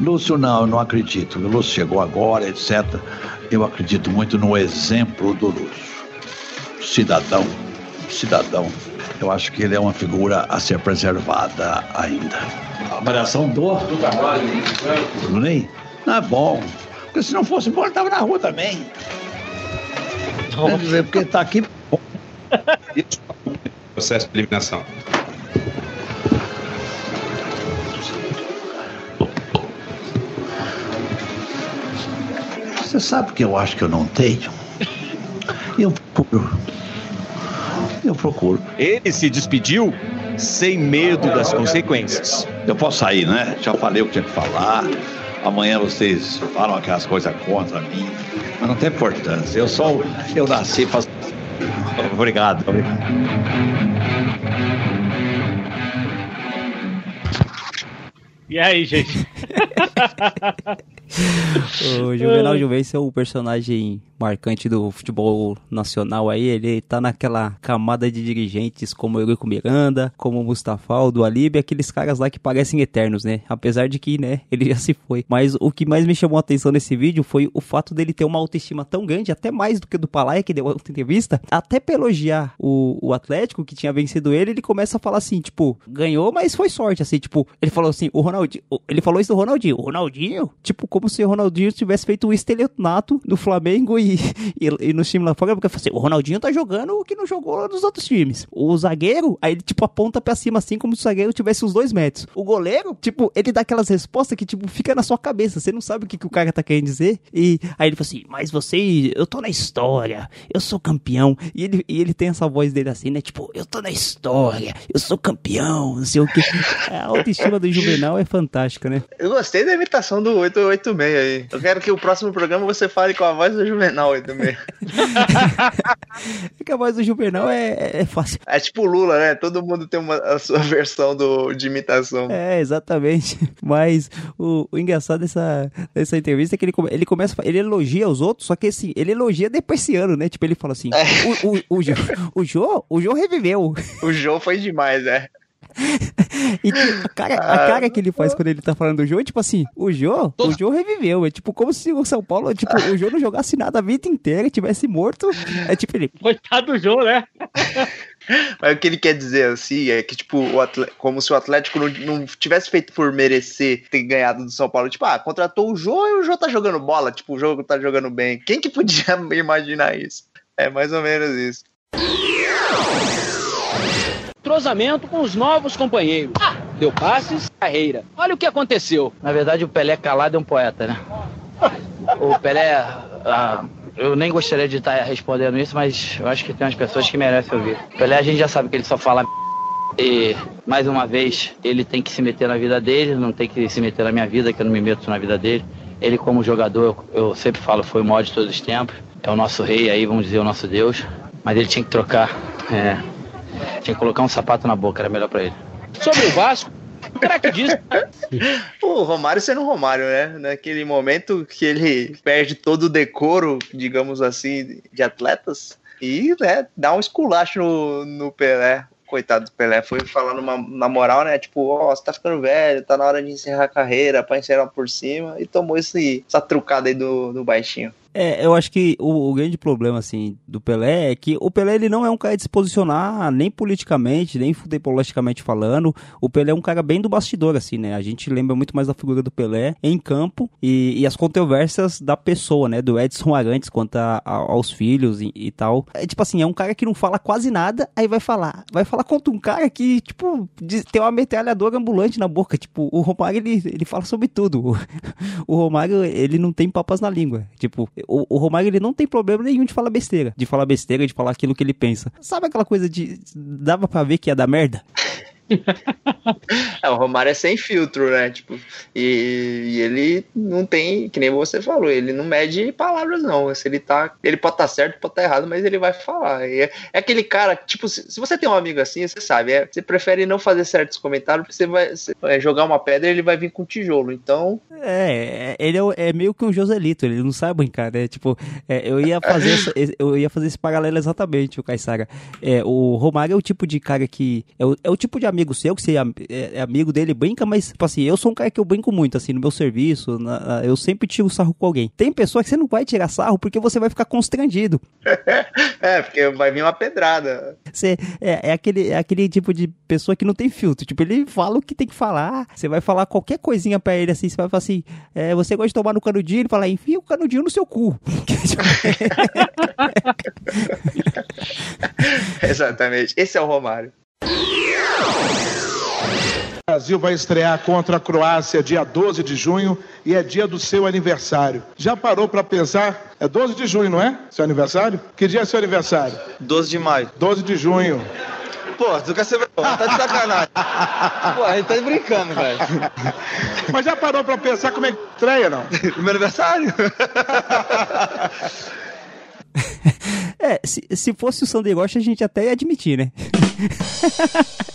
Lúcio, não, eu não acredito. O Lúcio chegou agora, etc. Eu acredito muito no exemplo do Lúcio. Cidadão, cidadão. Eu acho que ele é uma figura a ser preservada ainda. A avaliação do. Do Ney? Não é bom. Porque se não fosse bom, ele estava na rua também. Quer dizer, porque está aqui. Processo de eliminação. Você sabe que eu acho que eu não tenho? Eu procuro. Eu procuro. Ele se despediu sem medo das consequências. Eu posso sair, né? Já falei o que tinha que falar. Amanhã vocês falam aquelas coisas contra mim. Mas não tem importância. Eu só. Eu nasci para. Obrigado. Obrigado. E aí, gente? o Juvenal Juvencio é o personagem marcante do futebol nacional aí, ele tá naquela camada de dirigentes como Eurico Miranda, como Mustafa, do Alib, aqueles caras lá que parecem eternos, né? Apesar de que, né, ele já se foi. Mas o que mais me chamou a atenção nesse vídeo foi o fato dele ter uma autoestima tão grande, até mais do que do Palaia, que deu outra entrevista, até pra elogiar o, o Atlético, que tinha vencido ele, ele começa a falar assim, tipo, ganhou, mas foi sorte, assim, tipo, ele falou assim, o Ronaldinho, ele falou isso do Ronaldinho, o Ronaldinho, tipo, como se o Ronaldinho tivesse feito o estelionato no Flamengo e, e, e no time lá fora, porque assim, o Ronaldinho tá jogando o que não jogou nos outros times. O zagueiro, aí ele tipo aponta pra cima assim, como se o zagueiro tivesse uns dois metros. O goleiro, tipo, ele dá aquelas respostas que tipo fica na sua cabeça, você não sabe o que, que o cara tá querendo dizer. E aí ele fala assim, mas você, eu tô na história, eu sou campeão. E ele, e ele tem essa voz dele assim, né? Tipo, eu tô na história, eu sou campeão, não sei o que. A autoestima do Juvenal é fantástica, né? Eu gostei da imitação do 886 aí. Eu quero que o próximo programa você fale com a voz do Juvenal 86. é que a voz do Juvenal é, é fácil. É tipo Lula, né? Todo mundo tem uma, a sua versão do, de imitação. É, exatamente. Mas o, o engraçado dessa, dessa entrevista é que ele, ele começa, ele elogia os outros, só que assim, ele elogia depreciando, né? Tipo, ele fala assim, é. o, o, o, o, Jô, o Jô reviveu. O Jô foi demais, é. e a cara, a cara que ele faz quando ele tá falando do Jô é tipo assim, o Jô, o Jô reviveu. É tipo como se o São Paulo, tipo, o Jô não jogasse nada a vida inteira, tivesse morto. É tipo ele. Coitado do Jô, né? Mas o que ele quer dizer assim é que, tipo, o atleta, como se o Atlético não, não, tivesse feito por merecer ter ganhado do São Paulo. Tipo, ah, contratou o Jô e o Jô tá jogando bola. Tipo, o jogo tá jogando bem. Quem que podia imaginar isso? É mais ou menos isso entrosamento com os novos companheiros. Deu passes, carreira. Olha o que aconteceu. Na verdade, o Pelé calado é um poeta, né? O Pelé, ah, eu nem gostaria de estar respondendo isso, mas eu acho que tem umas pessoas que merecem ouvir. Pelé, a gente já sabe que ele só fala e, mais uma vez, ele tem que se meter na vida dele, não tem que se meter na minha vida, que eu não me meto na vida dele. Ele, como jogador, eu, eu sempre falo, foi o maior de todos os tempos. É o nosso rei aí, vamos dizer, o nosso Deus. Mas ele tinha que trocar, é, tinha que colocar um sapato na boca, era melhor para ele. Sobre o Vasco, o craque diz. O Romário sendo Romário, né? Naquele momento que ele perde todo o decoro, digamos assim, de atletas, e né, dá um esculacho no, no Pelé. Coitado do Pelé, foi falar numa, na moral, né? Tipo, ó, você tá ficando velho, tá na hora de encerrar a carreira, pra encerrar por cima, e tomou esse, essa trucada aí do, do baixinho. É, eu acho que o, o, grande problema, assim, do Pelé é que o Pelé, ele não é um cara de se posicionar nem politicamente, nem futebolisticamente falando. O Pelé é um cara bem do bastidor, assim, né? A gente lembra muito mais da figura do Pelé em campo e, e as controvérsias da pessoa, né? Do Edson Arantes quanto a, a, aos filhos e, e, tal. É tipo assim, é um cara que não fala quase nada, aí vai falar. Vai falar contra um cara que, tipo, tem uma metralhadora ambulante na boca. Tipo, o Romário, ele, ele fala sobre tudo. O Romário, ele não tem papas na língua. Tipo, o, o Romário ele não tem problema nenhum de falar besteira, de falar besteira, de falar aquilo que ele pensa. Sabe aquela coisa de dava para ver que ia dar merda? é, o Romário é sem filtro, né? Tipo, e, e, ele não tem, que nem você falou, ele não mede palavras, não. Se ele tá. Ele pode estar tá certo, pode estar tá errado, mas ele vai falar. É, é, aquele cara, tipo, se, se, você tem um amigo assim, você sabe, é, você prefere não fazer certos comentários, porque você vai, você jogar uma pedra e ele vai vir com tijolo. Então. É, ele é, é, meio que um Joselito, ele não sabe brincar, né? Tipo, é, eu ia fazer essa, eu ia fazer esse paralelo exatamente, o Caissara. É, o Romário é o tipo de cara que. É o, é o tipo de amigo seu, que você é, é amigo dele, brinca, mas, tipo assim, eu sou um cara que eu brinco muito, assim, no meu serviço, na, eu sempre tiro sarro com alguém. Tem pessoa que você não vai tirar sarro porque você vai ficar constrangido. é, porque vai vir uma pedrada. Você, é, é, aquele, é aquele tipo de pessoa que não tem filtro, tipo, ele fala o que tem que falar, você vai falar qualquer coisinha pra ele, assim, você vai falar assim, é, você gosta de tomar no canudinho? Ele fala, enfia o canudinho no seu cu. Exatamente, esse é o Romário. O Brasil vai estrear contra a Croácia dia 12 de junho e é dia do seu aniversário. Já parou para pensar? É 12 de junho, não é? Seu aniversário? Que dia é seu aniversário? 12 de maio. 12 de junho. Pô, tu quer ser. Tá de sacanagem. Pô, a gente tá brincando, velho. Mas já parou pra pensar como é que estreia, não? Meu aniversário? é, se, se fosse o Sander Rocha, a gente até ia admitir, né?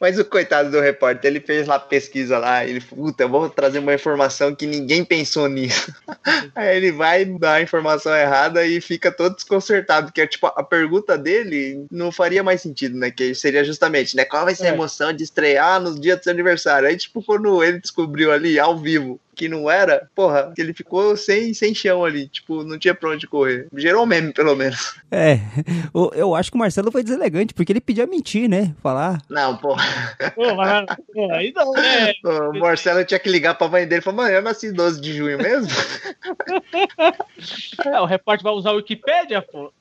Mas o coitado do repórter, ele fez lá pesquisa lá, ele, puta, eu vou trazer uma informação que ninguém pensou nisso. Aí ele vai dar a informação errada e fica todo desconcertado, porque tipo, a pergunta dele não faria mais sentido, né? Que seria justamente, né? Qual vai ser a é. emoção de estrear no dia do seu aniversário? Aí, tipo, quando ele descobriu ali, ao vivo, que não era, porra, ele ficou sem, sem chão ali, tipo, não tinha pra onde correr. Gerou um meme, pelo menos. É, eu acho que o Marcelo foi deselegante, porque ele pediu a mentir, né? Falar. Não, porra. Pô, mas, pô, aí não, né? O Marcelo tinha que ligar pra mãe dele e falar, mãe, eu nasci 12 de junho mesmo? é, o repórter vai usar o Wikipedia, pô.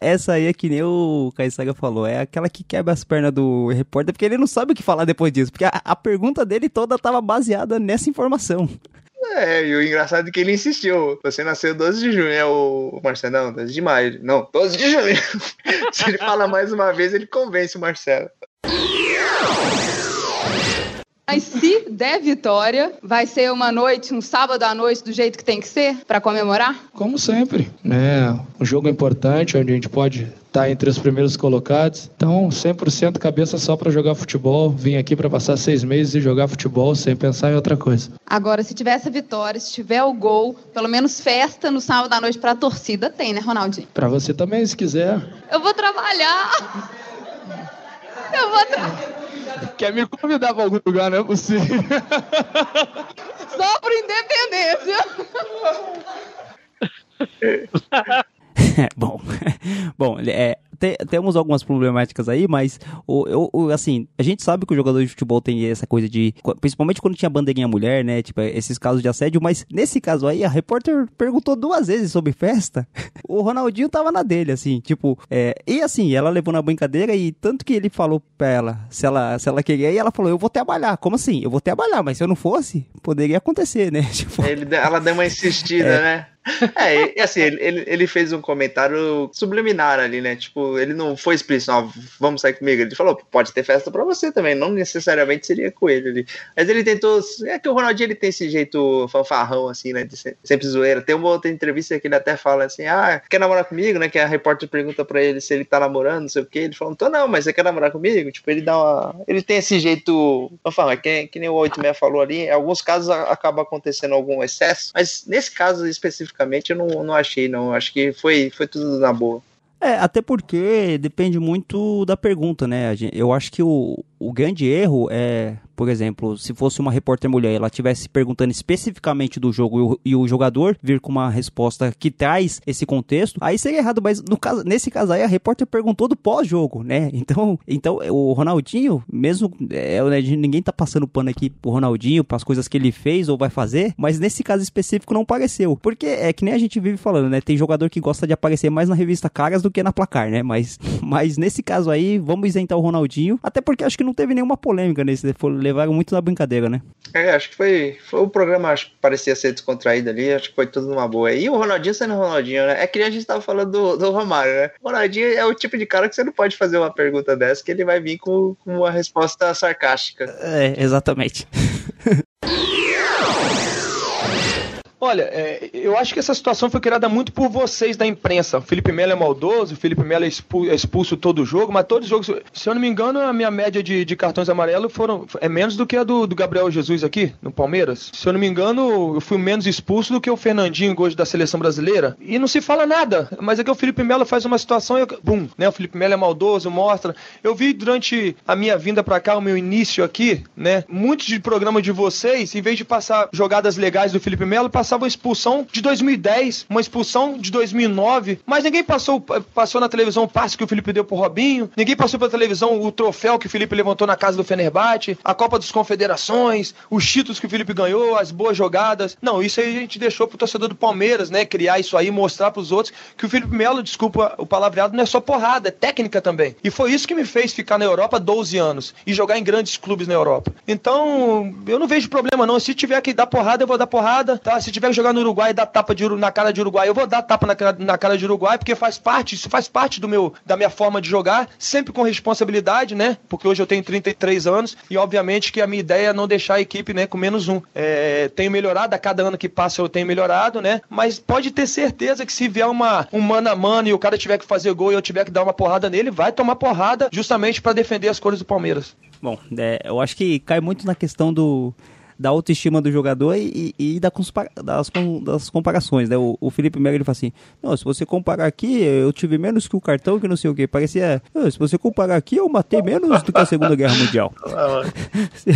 Essa aí é que nem o Caissaga falou, é aquela que quebra as pernas do repórter, porque ele não sabe o que falar depois disso, porque a, a pergunta dele toda tava baseada nessa informação. É, e o engraçado é que ele insistiu. Você nasceu 12 de junho, é o Marcelo. Não, 12 de maio. Não, 12 de junho. Se ele fala mais uma vez, ele convence o Marcelo. Mas se der vitória, vai ser uma noite, um sábado à noite do jeito que tem que ser para comemorar? Como sempre, né? Um jogo importante onde a gente pode estar tá entre os primeiros colocados. Então, 100% cabeça só para jogar futebol. Vim aqui para passar seis meses e jogar futebol sem pensar em outra coisa. Agora, se tiver essa vitória, se tiver o gol, pelo menos festa no sábado à noite para a torcida tem, né, Ronaldinho? Para você também, se quiser. Eu vou trabalhar. Eu vou trabalhar. Quer me convidar para algum lugar, não é possível. Só para independência. bom, bom, é, tem- temos algumas problemáticas aí, mas o, o- assim, a gente sabe que o jogador de futebol tem essa coisa de. Principalmente quando tinha bandeirinha mulher, né? Tipo, esses casos de assédio, mas nesse caso aí, a repórter perguntou duas vezes sobre festa. O Ronaldinho tava na dele, assim, tipo, é, e assim, ela levou na brincadeira e tanto que ele falou pra ela se ela, se ela queria, e ela falou: Eu vou trabalhar. Como assim? Eu vou trabalhar, mas se eu não fosse, poderia acontecer, né? Tipo, Ele, ela deu uma insistida, É. né? É, e assim, ele, ele, fez um comentário subliminar ali, né? Tipo, ele não foi explícito, ó, vamos sair comigo. Ele falou, pode ter festa pra você também, não necessariamente seria com ele ali. Mas ele tentou. É que o Ronaldinho ele tem esse jeito fanfarrão, assim, né? De se- sempre zoeira. Tem uma outra entrevista que ele até fala assim: ah, quer namorar comigo, né? Que a repórter pergunta pra ele se ele tá namorando, não sei o quê. Ele não tô não, mas você quer namorar comigo? Tipo, ele dá uma. Ele tem esse jeito fanfarrão, que, que nem o 86 falou ali. Em alguns casos acaba acontecendo algum excesso, mas nesse caso especificamente eu não, não achei, não. Acho que foi, foi tudo na boa. É, até porque depende muito da pergunta, né? Eu acho que o, o grande erro é, por exemplo, se fosse uma repórter mulher ela estivesse perguntando especificamente do jogo e o, e o jogador vir com uma resposta que traz esse contexto, aí seria errado, mas no caso, nesse caso aí a repórter perguntou do pós-jogo, né? Então, então o Ronaldinho, mesmo é, né, ninguém tá passando pano aqui pro Ronaldinho, para as coisas que ele fez ou vai fazer, mas nesse caso específico não pareceu. Porque é que nem a gente vive falando, né? Tem jogador que gosta de aparecer mais na revista Caras do que na placar, né? Mas, mas nesse caso aí, vamos isentar o Ronaldinho, até porque acho que não teve nenhuma polêmica nesse, levaram muito na brincadeira, né? É, acho que foi, foi o programa, acho que parecia ser descontraído ali, acho que foi tudo numa boa. E o Ronaldinho sendo Ronaldinho, né? É que a gente tava falando do, do Romário, né? O Ronaldinho é o tipo de cara que você não pode fazer uma pergunta dessa, que ele vai vir com, com uma resposta sarcástica. É, exatamente. Olha, é, eu acho que essa situação foi criada muito por vocês da imprensa. O Felipe Melo é maldoso, o Felipe Melo é expu- é expulso, todo jogo, mas todos os jogos. Se eu não me engano, a minha média de, de cartões amarelos foram, é menos do que a do, do Gabriel Jesus aqui, no Palmeiras. Se eu não me engano, eu fui menos expulso do que o Fernandinho hoje da seleção brasileira. E não se fala nada. Mas é que o Felipe Melo faz uma situação e. eu- Bum, né? O Felipe Melo é maldoso, mostra. Eu vi durante a minha vinda pra cá, o meu início aqui, né? Muitos de programa de vocês, em vez de passar jogadas legais do Felipe Melo, passavam expulsão de 2010, uma expulsão de 2009, mas ninguém passou, passou na televisão o passe que o Felipe deu pro Robinho, ninguém passou pela televisão o troféu que o Felipe levantou na casa do Fenerbahçe, a Copa das Confederações, os títulos que o Felipe ganhou, as boas jogadas. Não, isso aí a gente deixou pro torcedor do Palmeiras, né, criar isso aí, mostrar pros outros que o Felipe Melo, desculpa o palavreado, não é só porrada, é técnica também. E foi isso que me fez ficar na Europa 12 anos e jogar em grandes clubes na Europa. Então, eu não vejo problema não. Se tiver que dar porrada, eu vou dar porrada, tá? Se tiver que jogar no Uruguai e dar tapa de, na cara de Uruguai, eu vou dar tapa na, na cara de Uruguai, porque faz parte, isso faz parte do meu, da minha forma de jogar, sempre com responsabilidade, né? Porque hoje eu tenho 33 anos e, obviamente, que a minha ideia é não deixar a equipe, né, com menos um. É, tenho melhorado, a cada ano que passa eu tenho melhorado, né? Mas pode ter certeza que se vier uma, um mano a mano e o cara tiver que fazer gol e eu tiver que dar uma porrada nele, vai tomar porrada justamente para defender as cores do Palmeiras. Bom, é, eu acho que cai muito na questão do da autoestima do jogador e, e- e da das, das comparações, né? O, o Felipe Melo ele fala assim, não, se você comparar aqui, eu tive menos que o cartão, que não sei o que. Parecia, "Ah, se você comparar aqui, eu matei menos do que a Segunda Guerra Mundial. se,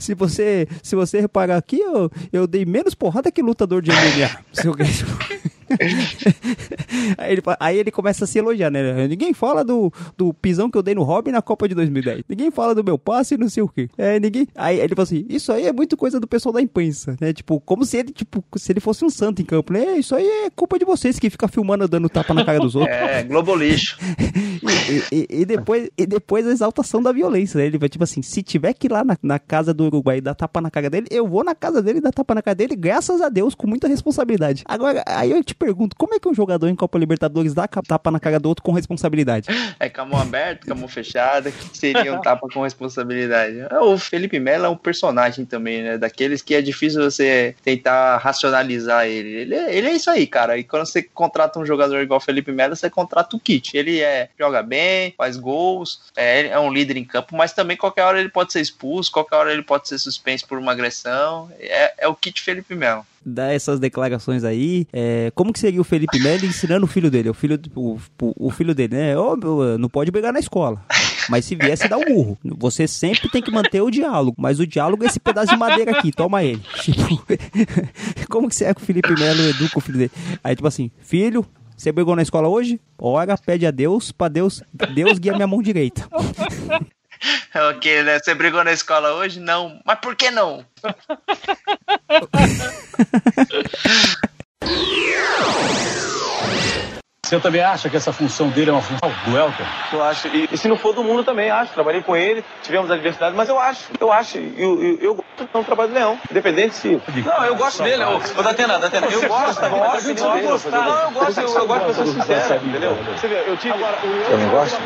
se você se você reparar aqui, eu, eu dei menos porrada que lutador de MMA. Aí, ele, aí ele começa a se elogiar, né? Ninguém fala do, do pisão que eu dei no Robin na Copa de 2010. Ninguém fala do meu passe e não sei o quê. É, ninguém... Aí ele fala assim, isso aí é muito coisa do pessoal da imprensa, né? Tipo, como se ele, tipo, se ele fosse um santo em campo, né? Isso aí é culpa de vocês que fica filmando dando tapa na cara dos outros. É, Globo Lixo. E, e- e depois, e depois a exaltação da violência, né? Ele vai, tipo assim, se tiver que ir lá na, na casa do Uruguai e dar tapa na cara dele, eu vou na casa dele e dar tapa na cara dele, graças a Deus, com muita responsabilidade. Agora, aí eu te pergunto, como é que um jogador em Copa Libertadores dá tapa na cara do outro com responsabilidade? É com a mão aberta, com a mão fechada, que seria um tapa com responsabilidade. É, O Felipe Melo é um personagem também, né? Daqueles que é difícil você tentar racionalizar ele. Ele é, ele é isso aí, cara. E quando você contrata um jogador igual o Felipe Melo, você contrata o kit. Ele é, joga bem, faz gols, é, é um líder em campo, mas também qualquer hora ele pode ser expulso, qualquer hora ele pode ser suspenso por uma agressão. É, é o kit Felipe Melo. Dá essas declarações aí. é, como que seria o Felipe Melo ensinando o filho dele? O filho, o, o- filho dele, né? Meu, não pode brigar na escola. Mas se viesse, dá um murro. Você sempre tem que manter o diálogo. Mas o diálogo é esse pedaço de madeira aqui, toma ele. Tipo, como que será que o Felipe Melo educa o filho dele? Aí, tipo assim, filho, Você brigou na escola hoje? Ora, pede a Deus, pra Deus, Deus guia minha mão direita. ok, né? Você brigou na escola hoje? Não. Mas por que não? Você também acha que essa função dele é uma função do Elton? Eu acho. E, e se não for do mundo também, acho. Trabalhei com ele, tivemos adversidade, mas eu acho, eu acho. Eu, eu, eu gosto do trabalho do Leão, independente se. Não, eu gosto dele. Ô, Datena, Datena, eu gosto, eu gosto, eu gosto. Não, eu gosto, eu, eu gosto de pessoas sinceras, entendeu? Você vê, eu tive. Agora, Eu não gosto?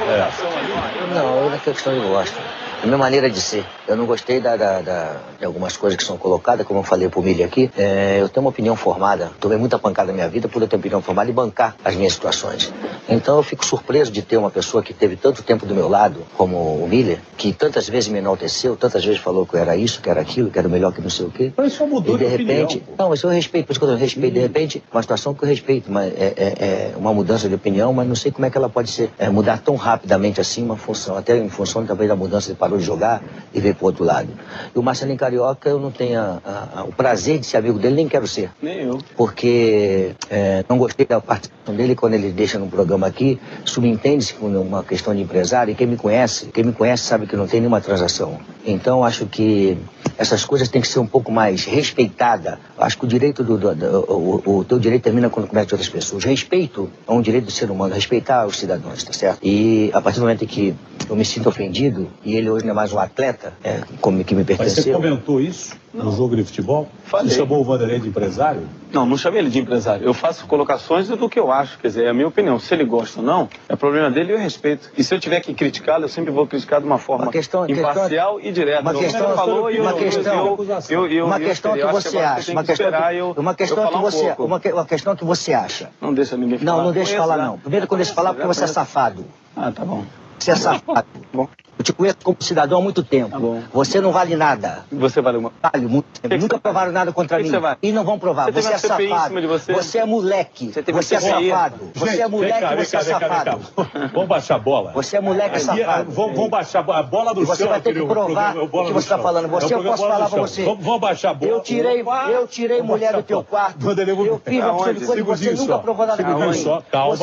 Não, eu naquela questão eu gosto. É a minha maneira de ser. Eu não gostei da, da- da- de algumas coisas que são colocadas, como eu falei pro Milho aqui. É, eu tenho uma opinião formada. Tomei muita pancada na minha vida por eu ter opinião formada e bancar as minhas situações. Então eu fico surpreso de ter uma pessoa que teve tanto tempo do meu lado, como o Miller, que tantas vezes me enalteceu, tantas vezes falou que eu era isso, que era aquilo, que era o melhor que não sei o quê. Mas só mudou E de de opinião, repente. Não, mas eu respeito, por isso que eu respeito. De repente, uma situação que eu respeito, mas é, é- é uma mudança de opinião, mas não sei como é que ela pode ser é, mudar tão rapidamente assim uma função, até em função talvez da mudança, ele parou de jogar e veio pro outro lado. E o Marcelinho Carioca, eu não tenho a- a- a- o prazer de ser amigo dele, nem quero ser. Nem eu. Porque é, não gostei da participação dele quando ele deixa no programa aqui, subentende-se com uma questão de empresário, e quem me conhece, quem me conhece sabe que não tem nenhuma transação. Então acho que essas coisas têm que ser um pouco mais respeitadas. Acho que o direito do, do- do- o, o teu direito termina quando começa de outras pessoas. Respeito é um direito do ser humano, respeitar os cidadãos, tá certo? E a partir do momento que eu me sinto ofendido e ele é mais um atleta, é, como que me Mas você pertenceu. comentou isso no jogo de futebol? Falei. Você chamou o Vanderlei de empresário? Não, não chamei ele de empresário. Eu faço colocações do que eu acho, quer dizer, é a minha opinião. Se ele gosta ou não, é problema dele e eu respeito. E se eu tiver que criticá-lo, eu sempre vou criticar de uma forma Uma questão- imparcial questão- e direta. uma questão- falou e eu, uma eu- questão- eu, uma questão que você acha, uma que questão, uma que você, uma, que- uma questão que você acha. Não deixa ninguém falar. Não, não deixa falar não. Primeiro quando deixa falar porque você é safado. Ah, tá bom. Você é safado. Eu te conheço como cidadão há muito tempo. Você não vale nada. Você vale uma. Vale muito tempo. Nunca provaram nada contra Que que mim. você? E não vão provar. Você Você, é safado. de você? é moleque. Você Você é safado. Você é Gente, moleque, cá, você cá, é cá, vem safado. cá. Vamos baixar a bola. Você é moleque Aí, safado. Vamos, vamos baixar a bola- a bola do E você chão. vai ter que provar programa, o que você está falando. É Você, eu posso falar Chão. você. Vamos, vamos baixar a bola. Eu tirei, eu tirei mulher do teu a quarto. Eu fiz uma de coisa e você nunca provou nada. Calma, Você calma,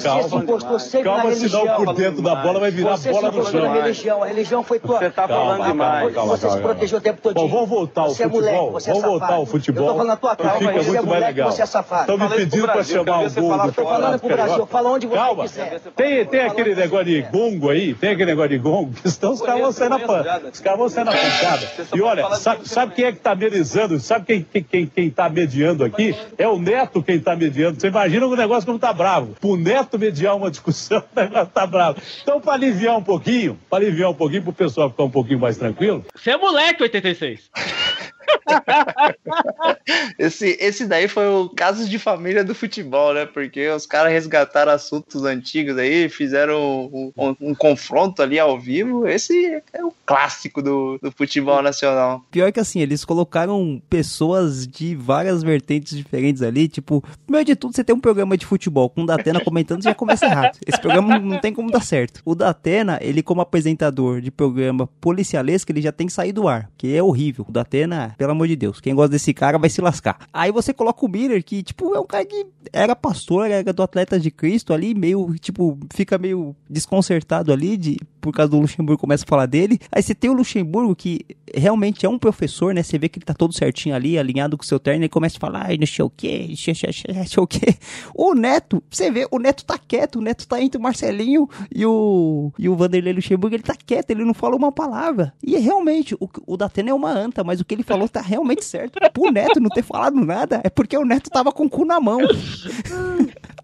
Você calma. se encostou sempre Calma, na senão religião. por dentro da bola vai virar Você bola na chão. religião. A religião foi tua. Você tá falando demais. Você se protegeu o tempo todo. Bom, vamos voltar ao você é futebol. moleque, você é vamos voltar safado. ao futebol. Eu tô falando na tua cara. fica Você é muito mais moleque, legal. você é safado. Estão me pedindo para chamar o Brasil. Campeonato Tô falando pro Brasil, fala onde você Calma. quiser. Tem, tem aquele negócio de gongo aí, tem aquele negócio de gongo, que senão os caras vão sair na pan- os caras vão sair na pancada. E olha, sabe, sabe quem é que tá amenizando? Sabe quem, quem, quem, quem tá mediando aqui? É o Neto quem tá mediando. Você imagina o negócio como tá bravo. Pro Neto mediar uma discussão, o negócio tá bravo. Então, para aliviar um pouquinho, para aliviar um pouquinho, pro pessoal ficar um pouquinho mais tranquilo, Você é moleque, 86. Esse, esse daí foi o caso de família do futebol, né? Porque os caras resgataram assuntos antigos aí, fizeram um, um- um confronto ali ao vivo. Esse é o clássico do, do futebol nacional. Pior que assim, eles colocaram pessoas de várias vertentes diferentes ali. Tipo, primeiro de tudo, você tem um programa de futebol com o Datena comentando, já começa errado. Esse programa não tem como dar certo. O Datena, ele como apresentador de programa policialesco, ele já tem que sair do ar, que é horrível. O Datena, pelo amor de Deus, quem gosta desse cara vai se lascar. Aí você coloca o Miller, que, tipo, é um cara que era pastor, era do Atleta de Cristo ali, meio, tipo, fica meio desconcertado ali, de, por causa do Luxemburgo, começa a falar dele. Aí você tem o Luxemburgo, que realmente é um professor, né? Você vê que ele tá todo certinho ali, alinhado com o seu terno, e começa a falar, ai, não sei o quê, não sei, o quê. O Neto, você vê, o Neto tá quieto, o Neto tá entre o Marcelinho e o, e o Vanderlei Luxemburgo, ele tá quieto, ele não fala uma palavra. E é realmente, o, o Datena é uma anta, mas o que ele falou tá realmente certo. Pro Neto não ter falado nada, é porque o Neto tava com o cu na mão.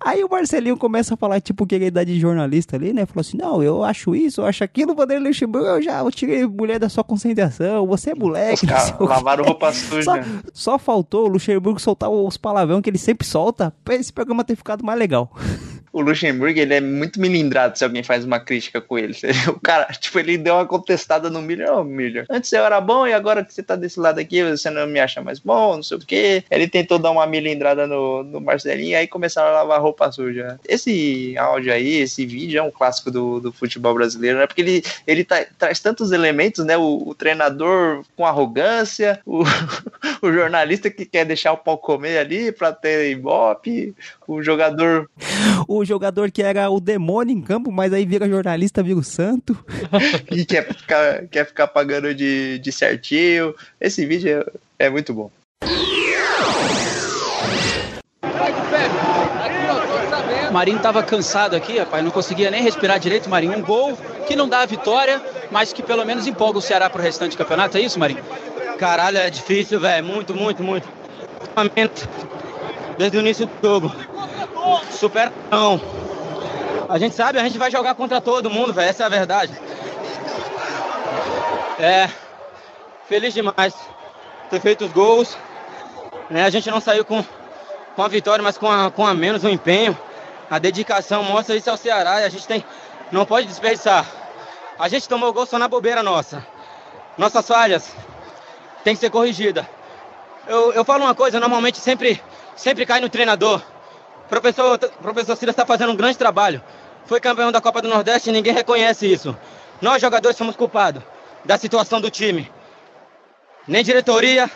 Aí o Marcelinho começa a falar, tipo, que ele dá de jornalista ali, né? Falou assim: não, eu acho isso, eu acho aquilo, Vanderlei Luxemburgo, eu já eu tirei mulher da sua concentração, você é moleque. Os caras o quê." lavaram roupa suja. Só, só faltou o Luxemburgo soltar os palavrão que ele sempre solta pra esse programa ter ficado mais legal. O Luxemburgo, ele é muito milindrado se alguém faz uma crítica com ele. O cara, tipo, ele deu uma contestada no Miller. Ô, Miller, antes você era bom e agora que você tá desse lado aqui, você não me acha mais bom, não sei o quê. Ele tentou dar uma milindrada no, no Marcelinho e aí começaram a lavar roupa suja. Esse áudio aí, esse vídeo é um clássico do, do futebol brasileiro, né? Porque ele, ele tá- traz tantos elementos, né? O, o treinador com arrogância, o, o jornalista que quer deixar o pau comer ali pra ter ibope, o jogador. O jogador que era o demônio em campo, mas aí vira jornalista, vira o santo. e quer ficar, quer ficar pagando de, de certinho. Esse vídeo é, é muito bom. Marinho estava cansado aqui, rapaz, não conseguia nem respirar direito. Marinho, um gol que não dá a vitória, mas que pelo menos empolga o Ceará para o restante do campeonato. É isso, Marinho? Caralho, é difícil, velho. Muito, muito, muito. Desde o início do jogo. Superação. A gente sabe, a gente vai jogar contra todo mundo, velho. Essa é a verdade. É. Feliz demais ter feito os gols. Né? A gente não saiu com, com a vitória, mas com a, com a menos o empenho. A dedicação mostra isso ao Ceará e a gente tem, não pode desperdiçar. A gente tomou gol só na bobeira nossa. Nossas falhas têm que ser corrigidas. Eu, eu falo uma coisa, normalmente sempre, sempre cai no treinador. O professor, professor Silas está fazendo um grande trabalho. Foi campeão da Copa do Nordeste e ninguém reconhece isso. Nós, jogadores, somos culpados da situação do time. Nem diretoria,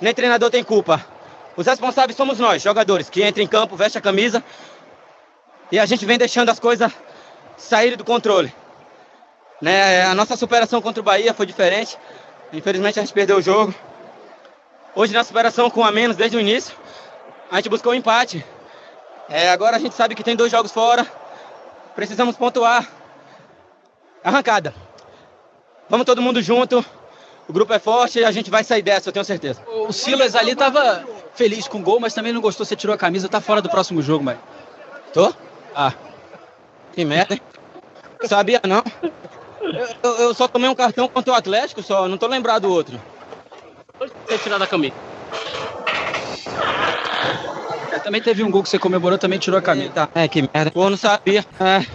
nem treinador tem culpa. Os responsáveis somos nós, jogadores, que entram em campo, vestem a camisa e a gente vem deixando as coisas saírem do controle. Né? A nossa superação contra o Bahia foi diferente. Infelizmente a gente perdeu o jogo. Hoje na superação com a menos desde o início, a gente buscou um empate. É, agora a gente sabe que tem dois jogos fora. Precisamos pontuar. Arrancada. Vamos todo mundo junto. O grupo é forte e a gente vai sair dessa, eu tenho certeza. O Silas ali tava feliz com o gol, mas também não gostou. Você tirou a camisa, tá fora do próximo jogo, mãe. Tô? Ah, que merda, hein? Sabia não? Eu, eu, só tomei um cartão contra o Atlético, só, não tô lembrado do outro. Você tirar da camisa. É, também teve um gol que você comemorou, também tirou a camisa. Tá, é, que merda. Pô, não sabia. É.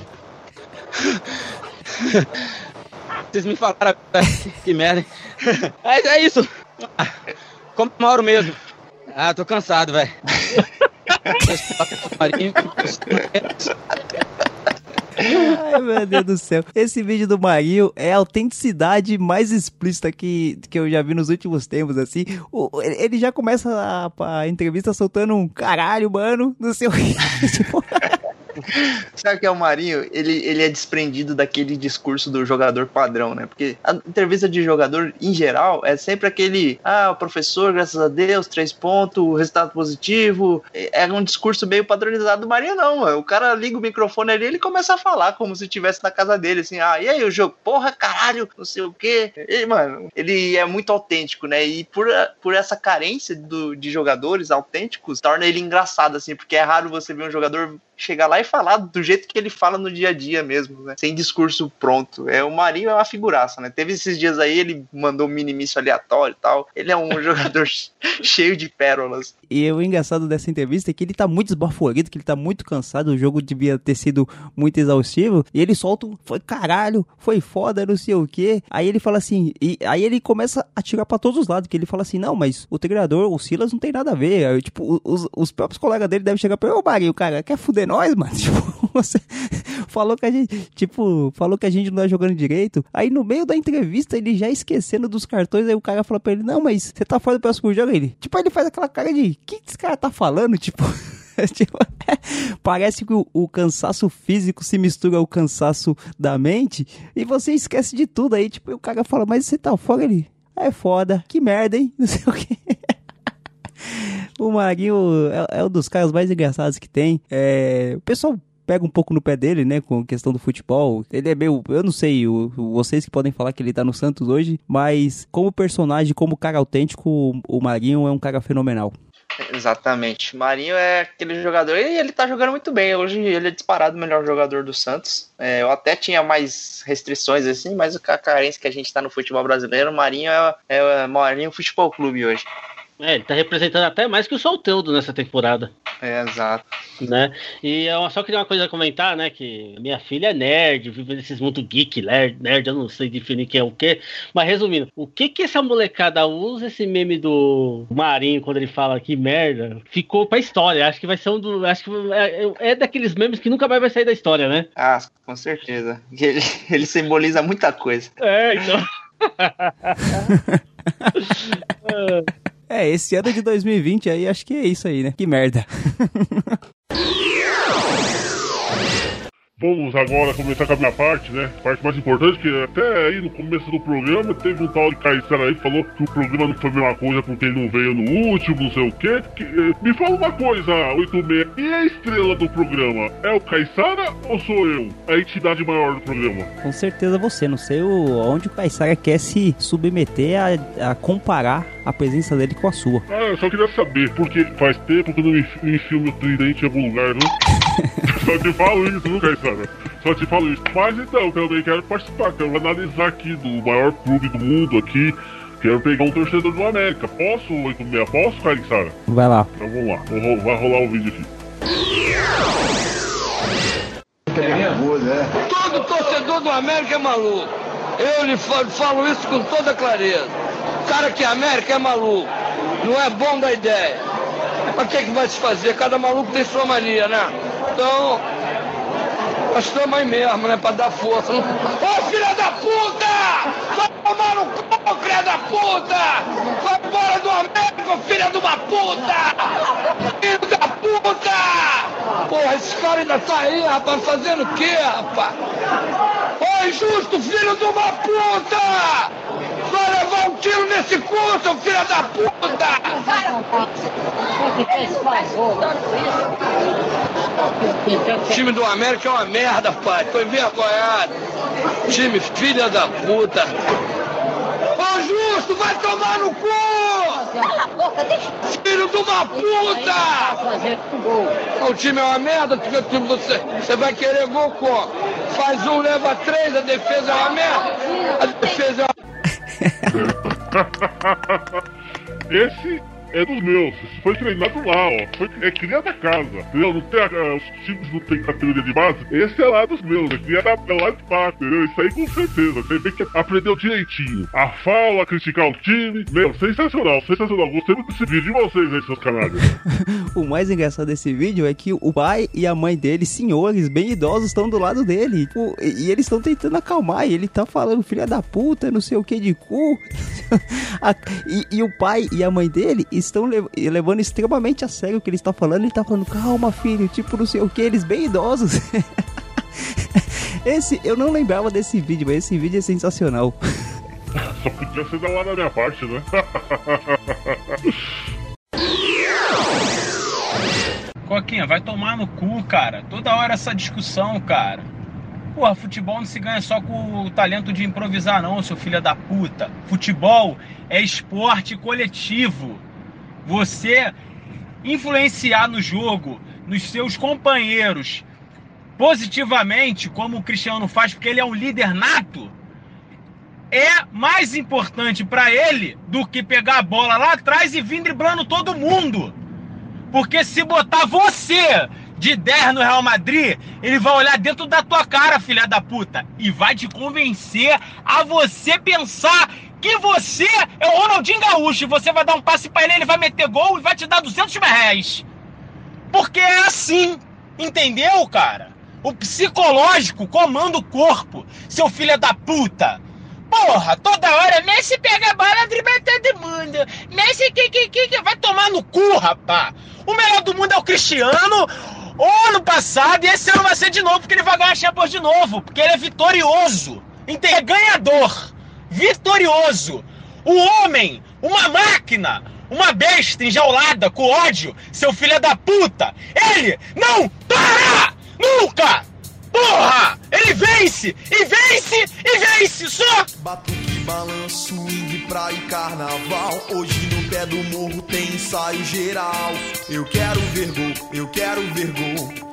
Vocês me falaram, que merda? Mas é isso. Comemoro mesmo. Ah, tô cansado, velho. Ai, meu Deus do céu. Esse vídeo do Marinho é a autenticidade mais explícita que, que eu já vi nos últimos tempos, assim. O, ele já começa a, a entrevista soltando um caralho, mano, no seu. Sabe que é o Marinho? Ele, ele é desprendido daquele discurso do jogador padrão, né? Porque a entrevista de jogador, em geral, é sempre aquele: ah, o professor, graças a Deus, três pontos, resultado positivo. É um discurso meio padronizado do Marinho, não, mano. O cara liga o microfone ali e ele começa a falar como se estivesse na casa dele, assim: ah, e aí o jogo? Porra, caralho, não sei o quê. E, mano, ele é muito autêntico, né? E por, por essa carência do, de jogadores autênticos, torna ele engraçado, assim, porque é raro você ver um jogador chegar lá e falar do jeito que ele fala no dia a dia mesmo, né? Sem discurso pronto. É, o Marinho é uma figuraça, né? Teve esses dias aí, ele mandou um minimício aleatório e tal. Ele é um jogador cheio de pérolas. E o engraçado dessa entrevista é que ele tá muito esbaforido, que ele tá muito cansado, o jogo devia ter sido muito exaustivo, e ele solta um, foi caralho, foi foda, não sei o que. Aí ele fala assim, e aí ele começa a tirar pra todos os lados, que ele fala assim, não, mas o treinador, o Silas não tem nada a ver. Aí, tipo, os, os próprios colegas dele devem chegar pra ele, ô Marinho, cara, quer fuder nós, mano? Tipo, você falou que a gente, tipo, falou que a gente não tá jogando direito. Aí no meio da entrevista, ele já esquecendo dos cartões, aí o cara fala pra ele, não, mas você tá fora do próximo jogo? Ele, tipo, aí ele faz aquela cara de, que esse cara tá falando? Tipo... tipo, parece que o, o, cansaço físico se mistura ao cansaço da mente e você esquece de tudo aí, tipo, o cara fala, mas você tá fora ali. É foda, que merda, hein? Não sei o que. O Marinho é, é, um dos caras mais engraçados que tem. É, o pessoal pega um pouco no pé dele, né, com a questão do futebol. Ele é meio, eu não sei, o, vocês que podem falar que ele tá no Santos hoje, mas como personagem, como cara autêntico, o Marinho é um cara fenomenal. Exatamente. Marinho é aquele jogador e ele tá jogando muito bem. Hoje ele é disparado o melhor jogador do Santos. É, eu até tinha mais restrições assim, mas a carência que a gente tá no futebol brasileiro, Marinho é, é Marinho Futebol Clube hoje. É, ele tá representando até mais que o Solteudo nessa temporada. É, exato. Né? E eu só queria uma coisa a comentar, né? Que minha filha é nerd, vive nesses mundos geek, nerd, nerd, eu não sei definir quem é o quê. Mas resumindo, o que que essa molecada usa esse meme do Marinho quando ele fala que merda? Ficou pra história. Acho que vai ser um do. Acho que é, é daqueles memes que nunca mais vai sair da história, né? Ah, com certeza. Ele, ele simboliza muita coisa. É, então. esse ano de 2020 aí, acho que é isso aí, né? Que merda. Vamos agora começar com a minha parte, né? A parte mais importante, que até aí no começo do programa teve um tal de Caissara aí que falou que o programa não foi a mesma coisa porque ele não veio no último, não sei o quê. Que, me fala uma coisa, 86. E a estrela do programa? É o Caissara ou sou eu? A entidade maior do programa? Com certeza você, não sei onde o Caissara quer se submeter a, a comparar a presença dele com a sua. Ah, eu só queria saber, porque faz tempo que eu não enfio meu tridente em algum lugar, viu? Só te falo isso, viu, Caissara? Só te falo isso. Mas então, também quero participar, quero analisar aqui do maior clube do mundo aqui. Quero pegar um torcedor do América. Posso, 86? Posso, Caissara? Vai lá. Então vamos lá, vai rolar o vídeo aqui. Todo torcedor do América é maluco. Eu lhe falo, falo isso com toda clareza. O cara que é América é maluco. Não é bom da ideia. Mas o que, que vai se fazer? Cada maluco tem sua mania, né? Então, nós estamos aí mesmo, né? Pra dar força. Ô filha da puta! Vai tomar no cu, filha da puta! Vai embora do América, filha de uma puta! Filho da puta! Porra, esse cara ainda tá aí, rapaz, fazendo o quê, rapaz? Ô injusto, filho de uma puta! Vai levar um tiro nesse cu, seu filho da puta! O time do América é uma merda, pai. Tô envergonhado. Time filha da puta. Ô Justo, vai tomar no cu! Filho de uma puta! O time é uma merda, você, você vai querer gol como? Faz um, leva três, a defesa é uma merda. A defesa é uma Esse é dos meus. Foi treinado lá, ó. Foi, é cria da casa. Entendeu? Não tem, ah, os times não tem categoria de base. Esse é lá dos meus. É cria da, é lá de baixo, entendeu? Isso aí com certeza. Você vê que aprendeu direitinho. A fala, a criticar o time. Meu, sensacional, sensacional. Gostei muito desse vídeo de vocês aí, seus canalhas. O mais engraçado desse vídeo é que o pai e a mãe dele, senhores bem idosos, estão do lado dele. E e eles estão tentando acalmar. E ele tá falando, filha da puta, não sei o que de cu. A- e, e o pai e a mãe dele estão lev- levando extremamente a sério o que ele está falando. Ele tá falando, calma, filho, tipo, não sei o que, eles bem idosos. Esse, eu não lembrava desse vídeo, mas esse vídeo é sensacional. Só podia ser da lá da minha parte, né? Coquinha, vai tomar no cu, cara. Toda hora essa discussão, cara. Porra, futebol não se ganha só com o talento de improvisar, não, seu filho da puta. Futebol é esporte coletivo. Você influenciar no jogo, nos seus companheiros, positivamente, como o Cristiano faz, porque ele é um líder nato, é mais importante pra ele do que pegar a bola lá atrás e vir driblando todo mundo. Porque se botar você de 10 no Real Madrid, ele vai olhar dentro da tua cara, filha da puta, e vai te convencer a você pensar que você é o Ronaldinho Gaúcho. Você vai dar um passe pra ele, ele vai meter gol e vai te dar 200 mil reais. Porque é assim, entendeu, cara? O psicológico comanda o corpo, seu filho da puta. Porra, toda hora Messi pega a bola, dribla todo mundo. Messi que que que que vai tomar no cu, rapá. O melhor do mundo é o Cristiano. O ano passado e esse ano vai ser de novo, porque ele vai ganhar a Champions de novo, porque ele é vitorioso. É ganhador. Vitorioso. O homem, uma máquina, uma besta enjaulada com ódio, seu filho da puta. Ele não para! Nunca! Porra! Ele vence! E vence! E vence! Só! Batuque, balanço, swing, praia e carnaval. Hoje no pé do morro tem ensaio geral. Eu quero ver gol, eu quero ver gol.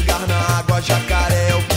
chegar na água, jacaré é o